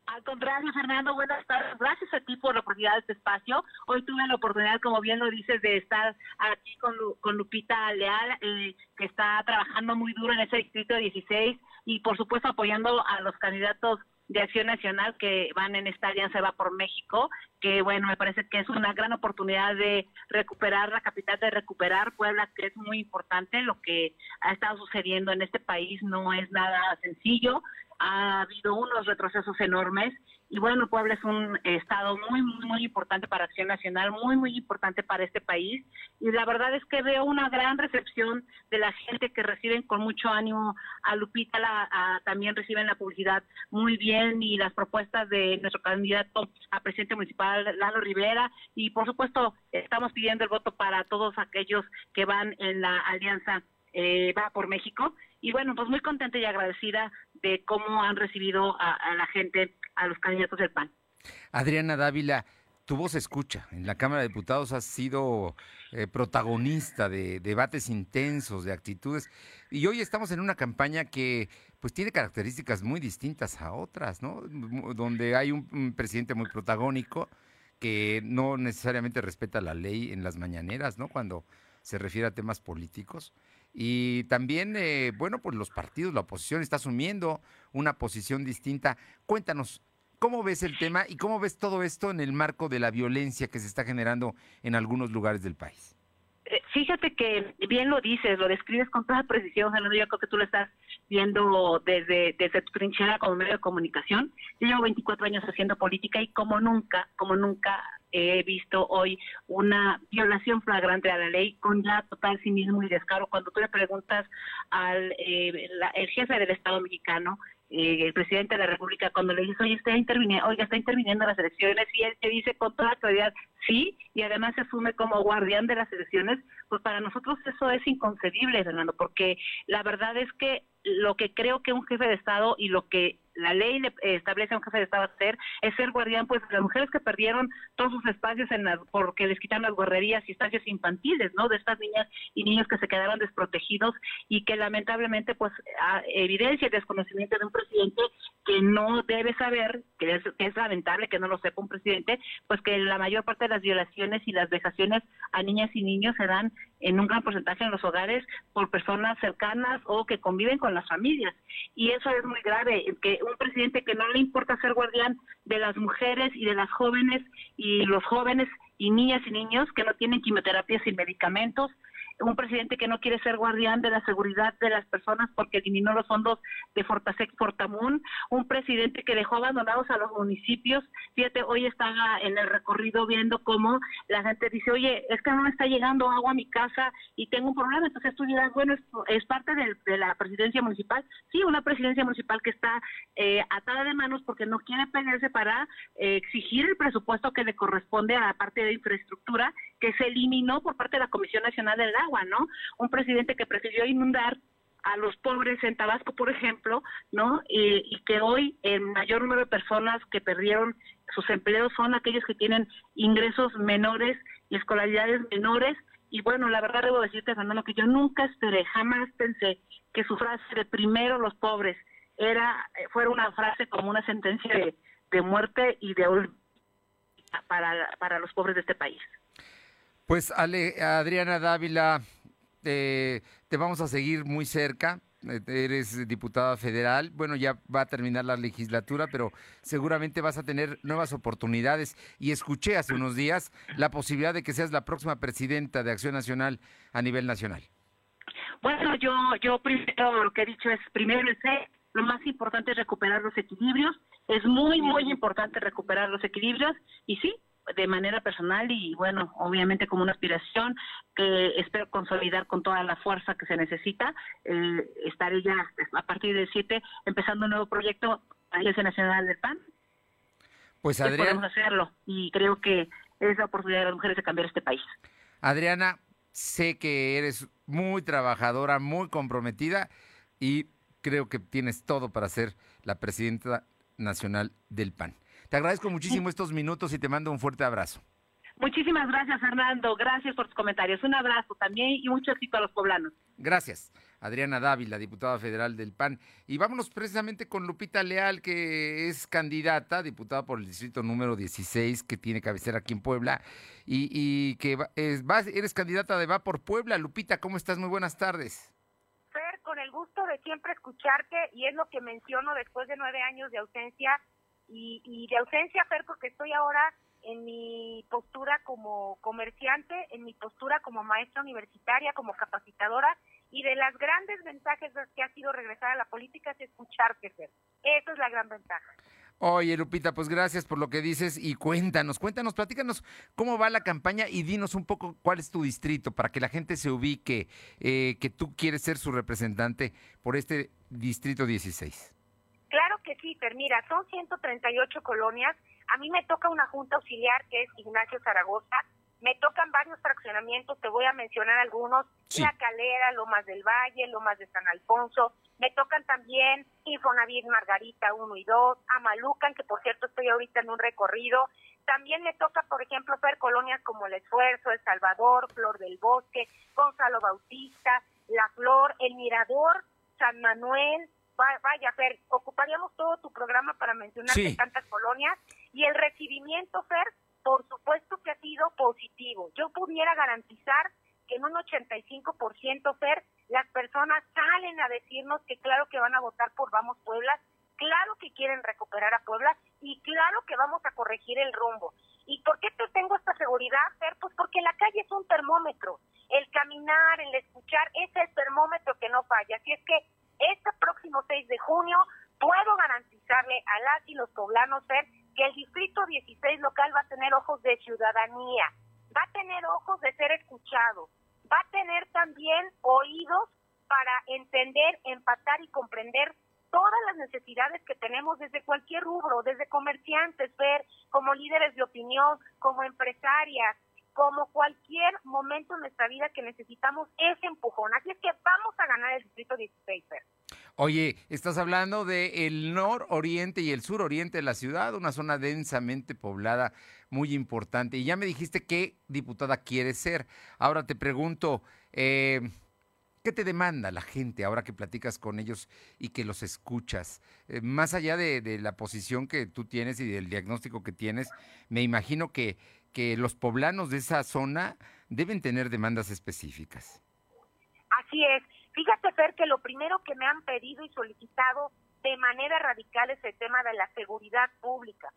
Al contrario, Fernando, buenas tardes. Gracias a ti por la oportunidad de este espacio. Hoy tuve la oportunidad, como bien lo dices, de estar aquí con, Lupita Leal, eh, que está trabajando muy duro en ese distrito 16 y, por supuesto, apoyando a los candidatos de Acción Nacional que van en esta alianza Va por México, que bueno, me parece que es una gran oportunidad de recuperar la capital, de recuperar Puebla, que es muy importante. Lo que ha estado sucediendo en este país no es nada sencillo, ha habido unos retrocesos enormes y bueno, Puebla es un estado muy, muy, muy importante para Acción Nacional, muy, muy importante para este país. Y la verdad es que veo una gran recepción de la gente que reciben con mucho ánimo a Lupita, la, también reciben la publicidad muy bien y las propuestas de nuestro candidato a presidente municipal, Lalo Rivera. Y por supuesto, estamos pidiendo el voto para todos aquellos que van en la alianza eh, Va por México. Y bueno, pues muy contenta y agradecida de cómo han recibido a la gente a los candidatos del PAN. Adriana Dávila, tu voz escucha. En la Cámara de Diputados has sido eh, protagonista de debates intensos, de actitudes. Y hoy estamos en una campaña que pues tiene características muy distintas a otras, ¿no? Donde hay un, presidente muy protagónico que no necesariamente respeta la ley en las mañaneras, ¿no? Cuando se refiere a temas políticos. Y también, eh, bueno, pues los partidos, la oposición está asumiendo una posición distinta. Cuéntanos, ¿cómo ves el tema y cómo ves todo esto en el marco de la violencia que se está generando en algunos lugares del país? Eh, fíjate que bien lo dices, lo describes con toda precisión, Fernando. Yo creo que tú lo estás viendo desde, desde tu trinchera como medio de comunicación. Yo llevo 24 años haciendo política y como nunca, como nunca he visto hoy una violación flagrante a la ley con ya total cinismo y descaro. Cuando tú le preguntas al eh, el jefe del Estado mexicano, eh, el presidente de la República, cuando le dice, oye, está interviniendo, oiga, está interviniendo las elecciones, y él te dice con toda claridad, sí, y además se asume como guardián de las elecciones, pues para nosotros eso es inconcebible, Fernando, porque la verdad es que lo que creo que un jefe de Estado y lo que la ley le establece a un jefe de Estado hacer es ser guardián pues de las mujeres que perdieron todos sus espacios en porque les quitaron las guarrerías y espacios infantiles, ¿no? De estas niñas y niños que se quedaron desprotegidos y que lamentablemente pues evidencia el desconocimiento de un presidente que no debe saber, que es, que es lamentable que no lo sepa un presidente, pues que la mayor parte de las violaciones y las vejaciones a niñas y niños se dan en un gran porcentaje en los hogares por personas cercanas o que conviven con las familias. Y eso es muy grave, que un presidente que no le importa ser guardián de las mujeres y de las jóvenes y los jóvenes y niñas y niños que no tienen quimioterapias y medicamentos, un presidente que no quiere ser guardián de la seguridad de las personas porque eliminó los fondos de Fortasec Fortamun, un presidente que dejó abandonados a los municipios. Fíjate, hoy estaba en el recorrido viendo cómo la gente dice, oye, es que no está llegando agua a mi casa y tengo un problema. Entonces tú dirás, bueno, es, parte de, la presidencia municipal. Sí, una presidencia municipal que está eh, atada de manos porque no quiere pelearse para eh, exigir el presupuesto que le corresponde a la parte de infraestructura que se eliminó por parte de la Comisión Nacional del Agua, ¿no? Un presidente que prefirió inundar a los pobres en Tabasco, por ejemplo, ¿no? Y, que hoy el mayor número de personas que perdieron sus empleos son aquellos que tienen ingresos menores y escolaridades menores. Y bueno, la verdad debo decirte, Fernando, que yo nunca esperé, jamás pensé que su frase de primero los pobres era fuera una frase como una sentencia de, de muerte y de para, para los pobres de este país. Pues Ale, Adriana Dávila, te vamos a seguir muy cerca. Eh, eres diputada federal. Bueno, ya va a terminar la legislatura, pero seguramente vas a tener nuevas oportunidades. Y escuché hace unos días la posibilidad de que seas la próxima presidenta de Acción Nacional a nivel nacional. Bueno, yo, yo primero lo que he dicho es, primero el C, lo más importante es recuperar los equilibrios. Es muy, muy importante recuperar los equilibrios. Y sí, de manera personal y bueno, obviamente como una aspiración que espero consolidar con toda la fuerza que se necesita. Eh, estaré ya a partir del 7 empezando un nuevo proyecto Alianza Nacional del PAN. Pues Adriana. Podemos hacerlo y creo que es la oportunidad de las mujeres de cambiar este país. Adriana, sé que eres muy trabajadora, muy comprometida y creo que tienes todo para ser la presidenta nacional del PAN. Te agradezco muchísimo estos minutos y te mando un fuerte abrazo. Muchísimas gracias, Fernando. Gracias por tus comentarios. Un abrazo también y mucho éxito a los poblanos. Gracias. Adriana Dávila, diputada federal del PAN. Y vámonos precisamente con Lupita Leal, que es candidata, diputada por el distrito número 16, que tiene cabecera aquí en Puebla, y, que es, eres candidata de Va por Puebla. Lupita, ¿cómo estás? Muy buenas tardes. Fer, con el gusto de siempre escucharte, y es lo que menciono después de nueve años de ausencia y, de ausencia, Fer, porque estoy ahora en mi postura como comerciante, en mi postura como maestra universitaria, como capacitadora, y de las grandes ventajas que ha sido regresar a la política es escucharte, Fer. Esa es la gran ventaja. Oye, Lupita, pues gracias por lo que dices y cuéntanos, cuéntanos, platícanos cómo va la campaña y dinos un poco cuál es tu distrito para que la gente se ubique eh, que tú quieres ser su representante por este distrito 16. Que sí, pero mira, son 138 colonias. A mí me toca una junta auxiliar que es Ignacio Zaragoza. Me tocan varios fraccionamientos, te voy a mencionar algunos. La Calera, Lomas del Valle, Lomas de San Alfonso. Me tocan también Infonavit Margarita 1 y 2, Amalucan, que por cierto estoy ahorita en un recorrido. También me toca, por ejemplo, ver colonias como El Esfuerzo, El Salvador, Flor del Bosque, Gonzalo Bautista, La Flor, El Mirador, San Manuel, vaya, Fer, ocuparíamos todo tu programa para mencionar tantas colonias y el recibimiento, Fer, por supuesto que ha sido positivo. Yo pudiera garantizar que en un 85%, Fer, las personas salen a decirnos que claro que van a votar por Vamos Puebla, claro que quieren recuperar a Puebla y claro que vamos a corregir el rumbo. ¿Y por qué te tengo esta seguridad, Fer? Pues porque la calle es un termómetro. El caminar, el escuchar, es el termómetro que no falla. Así es que este próximo 6 de junio puedo garantizarle a las y los poblanos ver que el distrito 16 local va a tener ojos de ciudadanía, va a tener ojos de ser escuchado, va a tener también oídos para entender, empatar y comprender todas las necesidades que tenemos desde cualquier rubro, desde comerciantes, ver como líderes de opinión, como empresarias, como cualquier momento en nuestra vida que necesitamos ese empujón. Así es que vamos a ganar el distrito 16. Oye, estás hablando del nororiente y el suroriente de la ciudad, una zona densamente poblada, muy importante. Y ya me dijiste qué diputada quieres ser. Ahora te pregunto, eh, ¿Qué te demanda la gente ahora que platicas con ellos y que los escuchas? Eh, más allá de, de, la posición que tú tienes y del diagnóstico que tienes, me imagino que, que los poblanos de esa zona deben tener demandas específicas. Así es. Fíjate, Fer, que lo primero que me han pedido y solicitado de manera radical es el tema de la seguridad pública.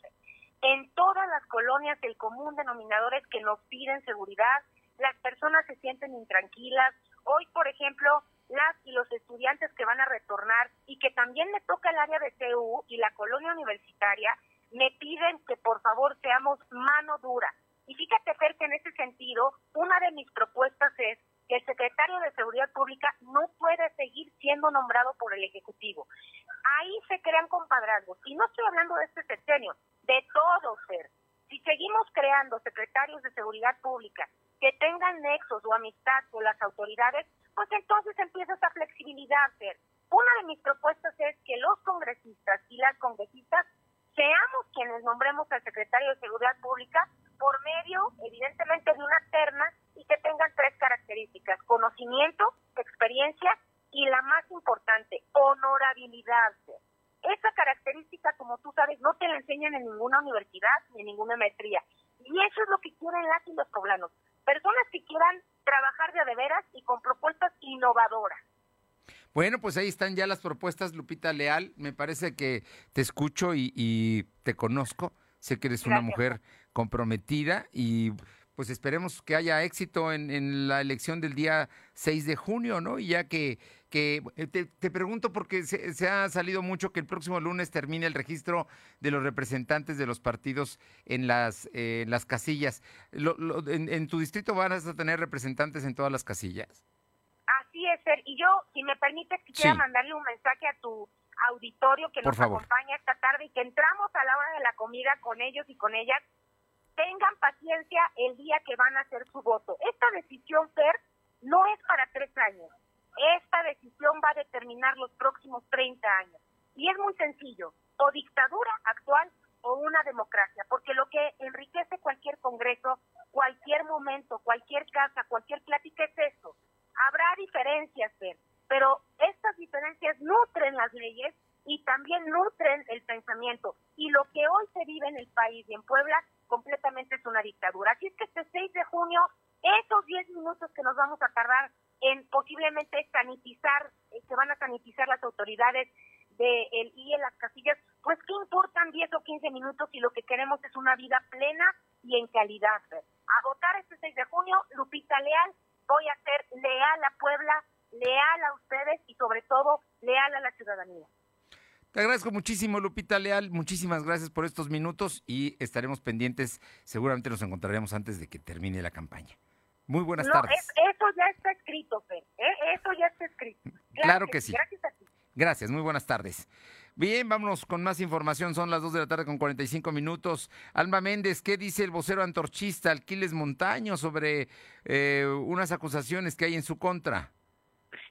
En todas las colonias el común denominador es que nos piden seguridad, las personas se sienten intranquilas. Hoy, por ejemplo, las y los estudiantes que van a retornar y que también me toca el área de TU y la colonia universitaria, me piden que por favor seamos mano dura. Y fíjate, Fer, que en ese sentido, una de mis propuestas es que el secretario de Seguridad Pública no puede seguir siendo nombrado por el Ejecutivo. Ahí se crean compadrazgos. Y no estoy hablando de este sexenio, de todos, Fer. Si seguimos creando secretarios de Seguridad Pública que tengan nexos o amistad con las autoridades, pues entonces empieza esa flexibilidad, Fer. Una de mis propuestas es que los congresistas y las congresistas seamos quienes nombremos al secretario de Seguridad Pública por medio, evidentemente, de una terna y que tengan tres características, conocimiento, experiencia y la más importante, honorabilidad. Esa característica, como tú sabes, no te la enseñan en ninguna universidad ni en ninguna maestría. Y eso es lo que quieren las y los poblanos. Personas que quieran trabajar de a veras y con propuestas innovadoras. Bueno, pues ahí están ya las propuestas, Lupita Leal. Me parece que te escucho y, te conozco. Sé que eres una mujer comprometida y pues esperemos que haya éxito en, en la elección del día 6 de junio, ¿no? Y ya que, que eh, te, te pregunto porque se, se ha salido mucho que el próximo lunes termine el registro de los representantes de los partidos en las, eh, en las casillas. Lo- lo- en, en tu distrito van a tener representantes en todas las casillas? Así es, Fer. Y yo, si me permites, quisiera Sí. mandarle un mensaje a tu auditorio que Por nos favor. acompaña esta tarde y que entramos a la hora de la comida con ellos y con ellas. Tengan paciencia el día que van a hacer su voto. Esta decisión, Fer, no es para tres años. Esta decisión va a determinar los próximos 30 años. Y es muy sencillo, o dictadura actual o una democracia, porque lo que enriquece cualquier congreso, cualquier momento, cualquier casa, cualquier plática es eso. Habrá diferencias, Fer, pero estas diferencias nutren las leyes y también nutren el pensamiento. Y lo que hoy se vive en el país y en Puebla completamente es una dictadura. Así es que este 6 de junio, esos 10 minutos que nos vamos a tardar en posiblemente sanitizar, eh, que van a sanitizar las autoridades de el y en las casillas, pues qué importan 10 o 15 minutos si lo que queremos es una vida plena y en calidad. A votar este 6 de junio, Lupita Leal, voy a ser leal a Puebla, leal a ustedes y sobre todo leal a la ciudadanía. Te agradezco muchísimo, Lupita Leal. Muchísimas gracias por estos minutos y estaremos pendientes. Seguramente nos encontraremos antes de que termine la campaña. Muy buenas no, tardes. es- eso ya está escrito, Fer. ¿eh? Eso ya está escrito. Claro que sí. Gracias a ti. Gracias, muy buenas tardes. Bien, vámonos con más información. Son las 2 de la tarde con 45 minutos. Alma Méndez, ¿qué dice el vocero antorchista Alquiles Montaño sobre eh, unas acusaciones que hay en su contra?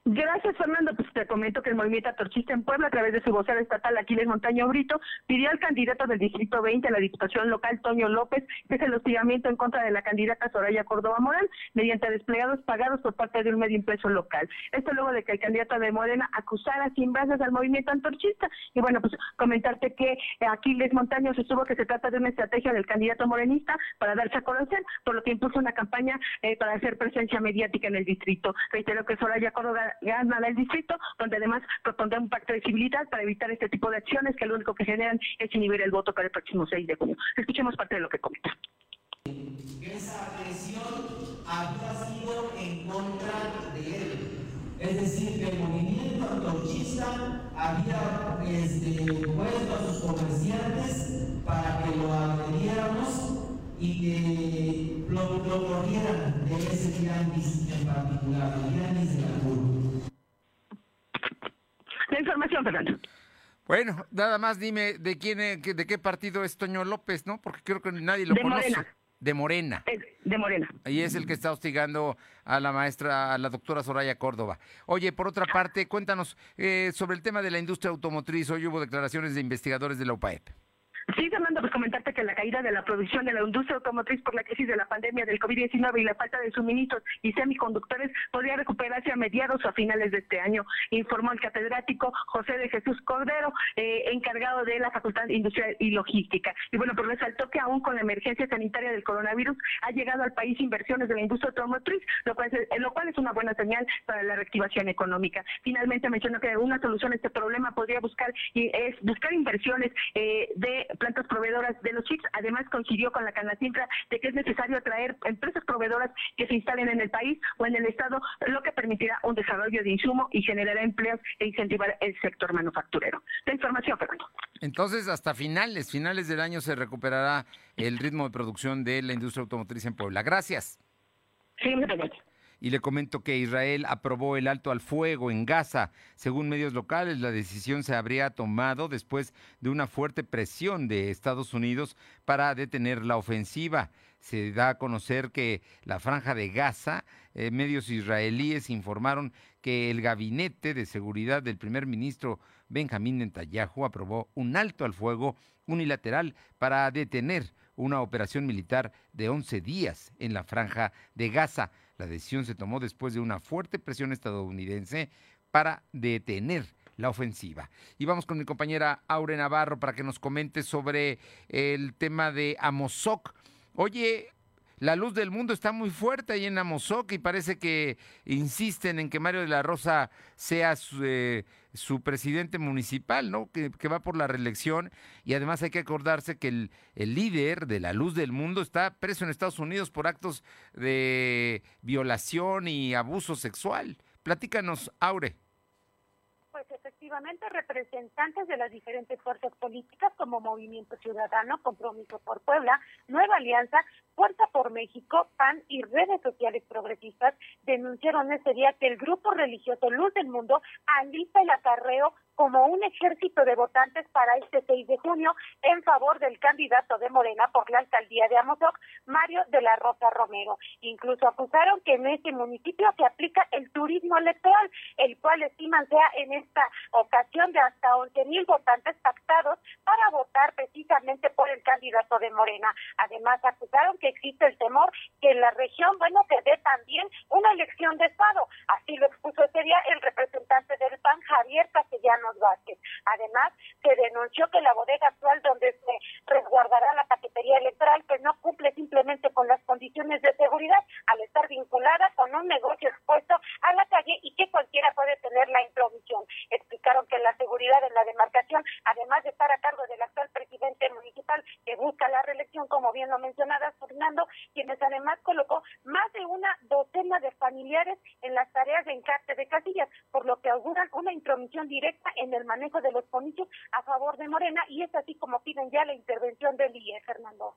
Gracias, Fernando. Pues te comento que el movimiento Torchista en Puebla, a través de su vocero estatal Aquiles Montaño Brito, pidió al candidato del Distrito 20 a la Diputación Local, Toño López, que es el hostigamiento en contra de la candidata Soraya Córdoba Morán, mediante desplegados pagados por parte de un medio impreso local. Esto luego de que el candidato de Morena acusara sin bases al movimiento antorchista. Y bueno, pues comentarte que Aquiles Montaño sostuvo que se trata de una estrategia del candidato morenista para darse a conocer, por lo que impuso una campaña eh, para hacer presencia mediática en el distrito. Reitero que Soraya Córdoba gana el distrito, donde además propondrá un pacto de civilidad para evitar este tipo de acciones que lo único que generan es inhibir el voto para el próximo 6 de junio. Escuchemos parte de lo que comenta. Esa agresión había sido en contra de él. Es decir, que el movimiento antorchista había este, puesto a sus comerciantes para que lo agrediéramos y que lo, lo corrieran de ese tianguis en particular, el tianguis de la curva. Información, Fernando. Bueno, nada más dime de quién, de qué partido es Toño López, ¿no? Porque creo que nadie lo De conoce. Morena. De Morena. De Morena. Ahí es el que está hostigando a la maestra, a la doctora Soraya Córdoba. Oye, por otra parte, cuéntanos eh, sobre el tema de la industria automotriz. Hoy hubo declaraciones de investigadores de la UPAEP. Sí, Fernando, pues que la caída de la producción de la industria automotriz por la crisis de la pandemia del COVID-19 y la falta de suministros y semiconductores podría recuperarse a mediados o a finales de este año, informó el catedrático José de Jesús Cordero, eh, encargado de la Facultad Industrial y Logística. Y bueno, pues resaltó que aún con la emergencia sanitaria del coronavirus ha llegado al país inversiones de la industria automotriz, lo cual es, lo cual es una buena señal para la reactivación económica. Finalmente mencionó que una solución a este problema podría buscar es buscar inversiones eh, de plantas proveedoras de los chips. Además, coincidió con la Canacintra de que es necesario atraer empresas proveedoras que se instalen en el país o en el Estado, lo que permitirá un desarrollo de insumo y generará empleos e incentivar el sector manufacturero. La información, Fernando. Entonces, hasta finales, finales del año se recuperará el ritmo de producción de la industria automotriz en Puebla. Gracias. Sí, me parece. Y le comento que Israel aprobó el alto al fuego en Gaza. Según medios locales, la decisión se habría tomado después de una fuerte presión de Estados Unidos para detener la ofensiva. Se da a conocer que la franja de Gaza, eh, medios israelíes informaron que el gabinete de seguridad del primer ministro Benjamín Netanyahu aprobó un alto al fuego unilateral para detener una operación militar de 11 días en la franja de Gaza. La decisión se tomó después de una fuerte presión estadounidense para detener la ofensiva. Y vamos con mi compañera Aure Navarro para que nos comente sobre el tema de Amozoc. Oye, la luz del mundo está muy fuerte ahí en Amozoc y parece que insisten en que Mario de la Rosa sea su, eh, presidente municipal, ¿no? Que, va por la reelección. Y además hay que acordarse que el, líder de la luz del mundo está preso en Estados Unidos por actos de violación y abuso sexual. Platícanos, Aure pues efectivamente representantes de las diferentes fuerzas políticas como Movimiento Ciudadano, Compromiso por Puebla, Nueva Alianza, Fuerza por México, PAN y redes sociales progresistas denunciaron ese día que el grupo religioso Luz del Mundo alista el acarreo como un ejército de votantes para este 6 de junio en favor del candidato de Morena por la alcaldía de Amozoc, Mario de la Rosa Romero. Incluso acusaron que en este municipio se aplica el turismo electoral, el cual estiman sea en esta ocasión de hasta 11 mil votantes pactados para votar precisamente por el candidato de Morena. Además, acusaron que existe el temor que en la región, bueno, se dé también una elección de Estado. Así lo expuso ese día el representante del PAN, Javier Castellanos Vázquez. Además, se denunció que la bodega actual donde se resguardará la paquetería electoral pues no cumple simplemente con las condiciones de seguridad al estar vinculada con un negocio expuesto a la calle y que cualquiera puede tener la introvisión. Que la seguridad en la demarcación, además de estar a cargo del actual presidente municipal que busca la reelección, como bien lo mencionaba Fernando, quienes además colocó más de una docena de familiares en las tareas de encarte de casillas, por lo que auguran una intromisión directa en el manejo de los comicios a favor de Morena y es así como piden ya la intervención del IE, Fernando.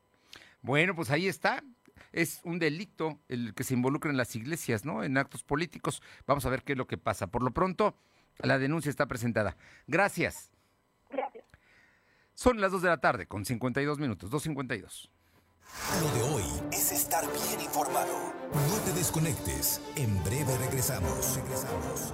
Bueno, pues ahí está. Es un delito el que se involucra en las iglesias, ¿no? En actos políticos. Vamos a ver qué es lo que pasa. Por lo pronto, la denuncia está presentada. Gracias. Gracias. Son las 2 de la tarde con 52 minutos, 2.52. Lo de hoy es estar bien informado. No te desconectes. En breve regresamos. Regresamos.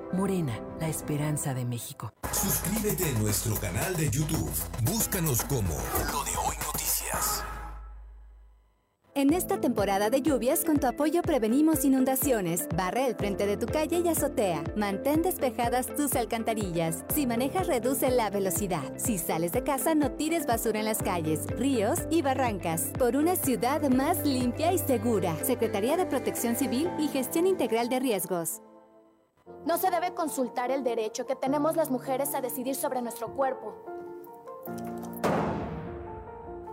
Morena, la esperanza de México. Suscríbete a nuestro canal de YouTube. Búscanos como Lo de Hoy Noticias. En esta temporada de lluvias, con tu apoyo prevenimos inundaciones. Barre el frente de tu calle y azotea. Mantén despejadas tus alcantarillas. Si manejas, reduce la velocidad. Si sales de casa, no tires basura en las calles, ríos y barrancas. Por una ciudad más limpia y segura. Secretaría de Protección Civil y Gestión Integral de Riesgos. No se debe consultar el derecho que tenemos las mujeres a decidir sobre nuestro cuerpo.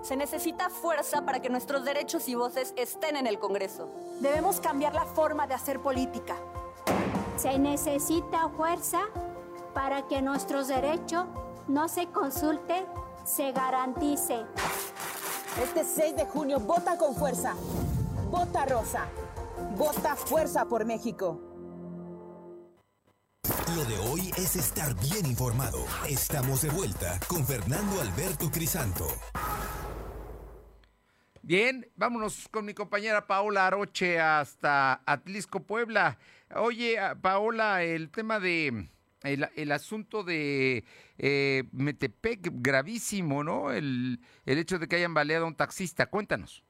Se necesita fuerza para que nuestros derechos y voces estén en el Congreso. Debemos cambiar la forma de hacer política. Se necesita fuerza para que nuestros derechos no se consulte, se garantice. Este 6 de junio vota con fuerza. Vota rosa. Vota fuerza por México. Lo de hoy es estar bien informado. Estamos de vuelta con Fernando Alberto Crisanto. Bien, vámonos con mi compañera Paola Aroche hasta Atlisco, Puebla. Oye, Paola, el tema de el, asunto de eh, Metepec, gravísimo, ¿no? El, el hecho de que hayan baleado a un taxista. Cuéntanos.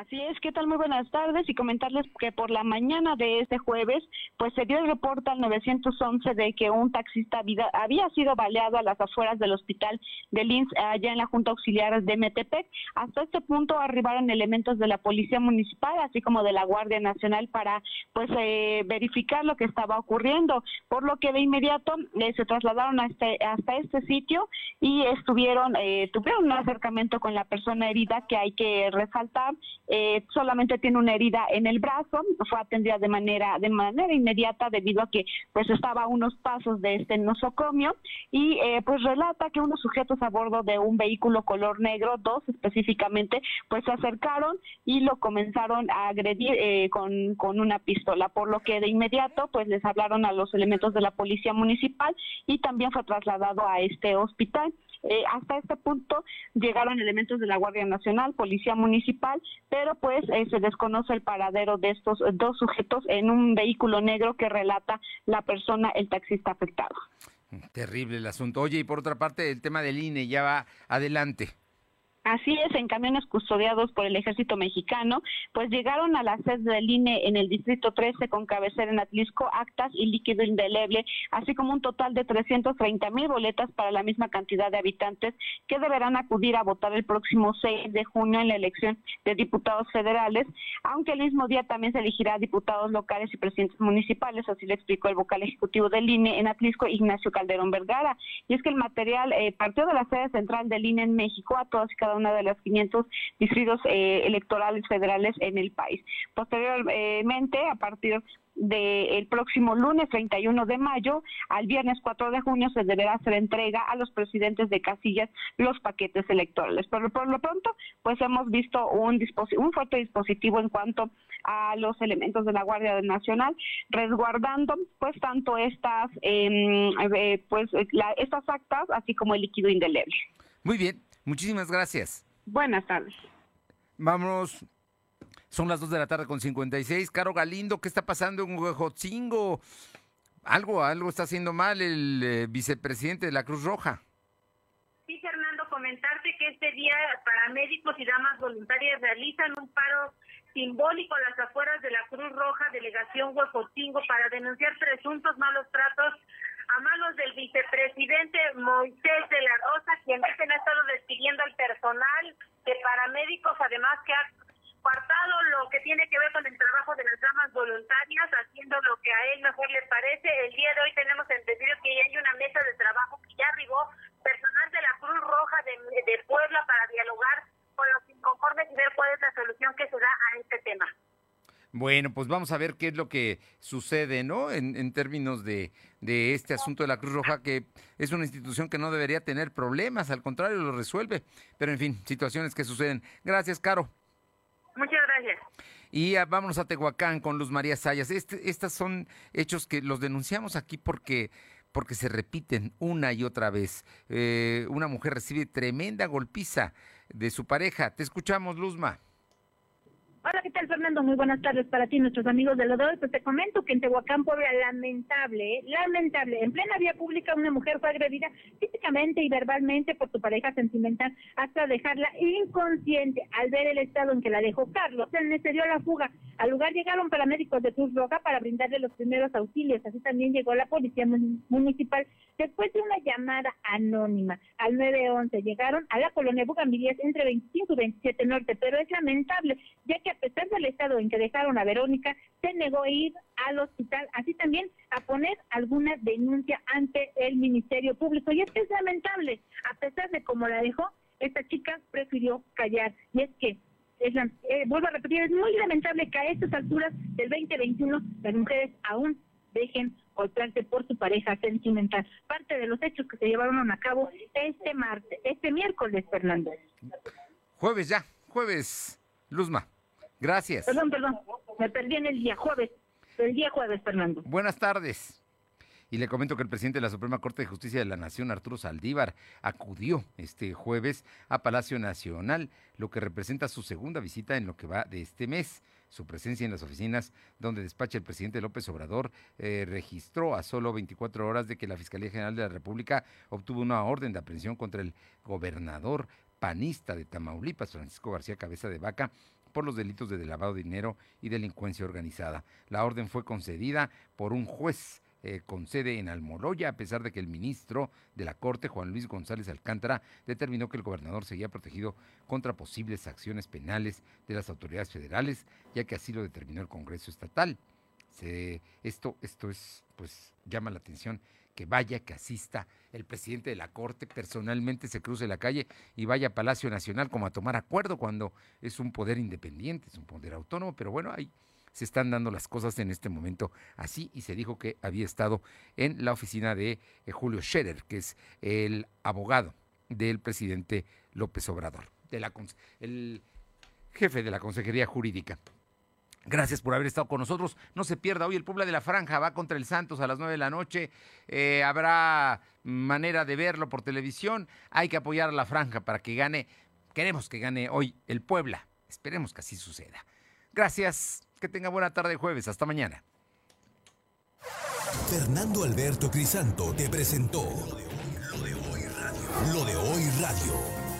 Así es, ¿qué tal? Muy buenas tardes y comentarles que por la mañana de este jueves, pues se dio el reporte al 911 de que un taxista había sido baleado a las afueras del hospital de Linz, allá en la Junta Auxiliar de Metepec. Hasta este punto arribaron elementos de la Policía Municipal, así como de la Guardia Nacional, para pues eh, verificar lo que estaba ocurriendo, por lo que de inmediato eh, se trasladaron a este, hasta este sitio y estuvieron, eh, tuvieron un acercamiento con la persona herida que hay que resaltar eh, solamente tiene una herida en el brazo, fue atendida de manera de manera inmediata debido a que pues estaba a unos pasos de este nosocomio y eh, pues relata que unos sujetos a bordo de un vehículo color negro, dos específicamente, pues se acercaron y lo comenzaron a agredir eh, con, con una pistola, por lo que de inmediato pues les hablaron a los elementos de la policía municipal y también fue trasladado a este hospital. Eh, hasta este punto llegaron elementos de la Guardia Nacional, Policía Municipal, pero pues eh, se desconoce el paradero de estos dos sujetos en un vehículo negro que relata la persona, el taxista afectado. Terrible el asunto. Oye, y por otra parte, el tema del INE ya va adelante. Así es, en camiones custodiados por el ejército mexicano, pues llegaron a la sede del INE en el distrito 13 con cabecera en Atlisco, actas y líquido indeleble, así como un total de 330 mil boletas para la misma cantidad de habitantes que deberán acudir a votar el próximo 6 de junio en la elección de diputados federales, aunque el mismo día también se elegirá diputados locales y presidentes municipales, así lo explicó el vocal ejecutivo del INE en Atlisco, Ignacio Calderón Vergara. Y es que el material eh, partió de la sede central del INE en México a todas y cada una de las 500 distritos eh, electorales federales en el país. Posteriormente, a partir del próximo lunes 31 de mayo al viernes 4 de junio se deberá hacer entrega a los presidentes de casillas los paquetes electorales. Pero por lo pronto, pues hemos visto un, un fuerte dispositivo en cuanto a los elementos de la Guardia Nacional, resguardando pues tanto estas, em, eh, pues, estas actas, así como el líquido indeleble. Muy bien, muchísimas gracias. Buenas tardes. Vamos. Son las 2 de la tarde con 56. Caro Galindo, ¿qué está pasando en Huejotzingo? Algo, algo está haciendo mal el eh, vicepresidente de la Cruz Roja. Sí, Fernando, comentarte que este día paramédicos y damas voluntarias realizan un paro simbólico a las afueras de la Cruz Roja, delegación Huejotzingo, para denunciar presuntos malos tratos a manos del vicepresidente Moisés de la Rosa, quien dicen ha estado despidiendo al personal de paramédicos, además que ha apartado lo que tiene que ver con el trabajo de las damas voluntarias, haciendo lo que a él mejor le parece. El día de hoy tenemos entendido que ya hay una mesa de trabajo que ya arribó personal de la Cruz Roja de, de Puebla para dialogar con los inconformes y ver cuál es la solución que se da a este tema. Bueno, pues vamos a ver qué es lo que sucede, ¿no? En, en términos de, de, este asunto de la Cruz Roja, que es una institución que no debería tener problemas, al contrario, lo resuelve. Pero en fin, situaciones que suceden. Gracias, Caro. Muchas gracias. Y vámonos a Tehuacán con Luz María Sayas. Este, estos son hechos que los denunciamos aquí porque porque se repiten una y otra vez. Eh, una mujer recibe tremenda golpiza de su pareja. Te escuchamos, Luzma. Hola, ¿qué tal, Fernando? Muy buenas tardes para ti, nuestros amigos de lo de hoy. Pues te comento que en Tehuacán, Puebla, lamentable, ¿eh? lamentable, en plena vía pública una mujer fue agredida físicamente y verbalmente por su pareja sentimental hasta dejarla inconsciente. Al ver el estado en que la dejó Carlos, se dio la fuga. Al lugar llegaron paramédicos de Cruz Roja para brindarle los primeros auxilios. Así también llegó la policía municipal. Después de una llamada anónima al 911, llegaron a la colonia Bugambilias entre 25 y 27 Norte, pero es lamentable, ya que pesar del estado en que dejaron a Verónica, se negó a ir al hospital, así también a poner alguna denuncia ante el Ministerio Público. Y es que es lamentable, a pesar de cómo la dejó, esta chica prefirió callar. Y es que es eh, vuelvo a repetir, es muy lamentable que a estas alturas del 2021 las mujeres aún dejen golpearse por su pareja sentimental. Parte de los hechos que se llevaron a cabo este martes, este miércoles, Fernando. Jueves ya, jueves, Luzma. Gracias. Perdón, perdón, me perdí en el día jueves, el día jueves, Fernando. Buenas tardes. Y le comento que el presidente de la Suprema Corte de Justicia de la Nación, Arturo Saldívar, acudió este jueves a Palacio Nacional, lo que representa su segunda visita en lo que va de este mes. Su presencia en las oficinas donde despacha el presidente López Obrador eh, registró a solo 24 horas de que la Fiscalía General de la República obtuvo una orden de aprehensión contra el gobernador panista de Tamaulipas, Francisco García Cabeza de Vaca, por los delitos de lavado de dinero y delincuencia organizada. La orden fue concedida por un juez eh, con sede en Almoloya, a pesar de que el ministro de la Corte, Juan Luis González Alcántara, determinó que el gobernador seguía protegido contra posibles acciones penales de las autoridades federales, ya que así lo determinó el Congreso Estatal. esto, esto es, pues, llama la atención que vaya, que asista el presidente de la Corte, personalmente se cruce la calle y vaya a Palacio Nacional como a tomar acuerdo cuando es un poder independiente, es un poder autónomo, pero bueno, ahí se están dando las cosas en este momento así y se dijo que había estado en la oficina de eh, Julio Scherer, que es el abogado del presidente López Obrador, el jefe de la Consejería Jurídica. Gracias por haber estado con nosotros. No se pierda, hoy el Puebla de la Franja va contra el Santos a las 9 de la noche. Eh, habrá manera de verlo por televisión. Hay que apoyar a la Franja para que gane. Queremos que gane hoy el Puebla. Esperemos que así suceda. Gracias. Que tenga buena tarde jueves. Hasta mañana. Fernando Alberto Crisanto te presentó Lo de hoy radio. Lo de hoy radio.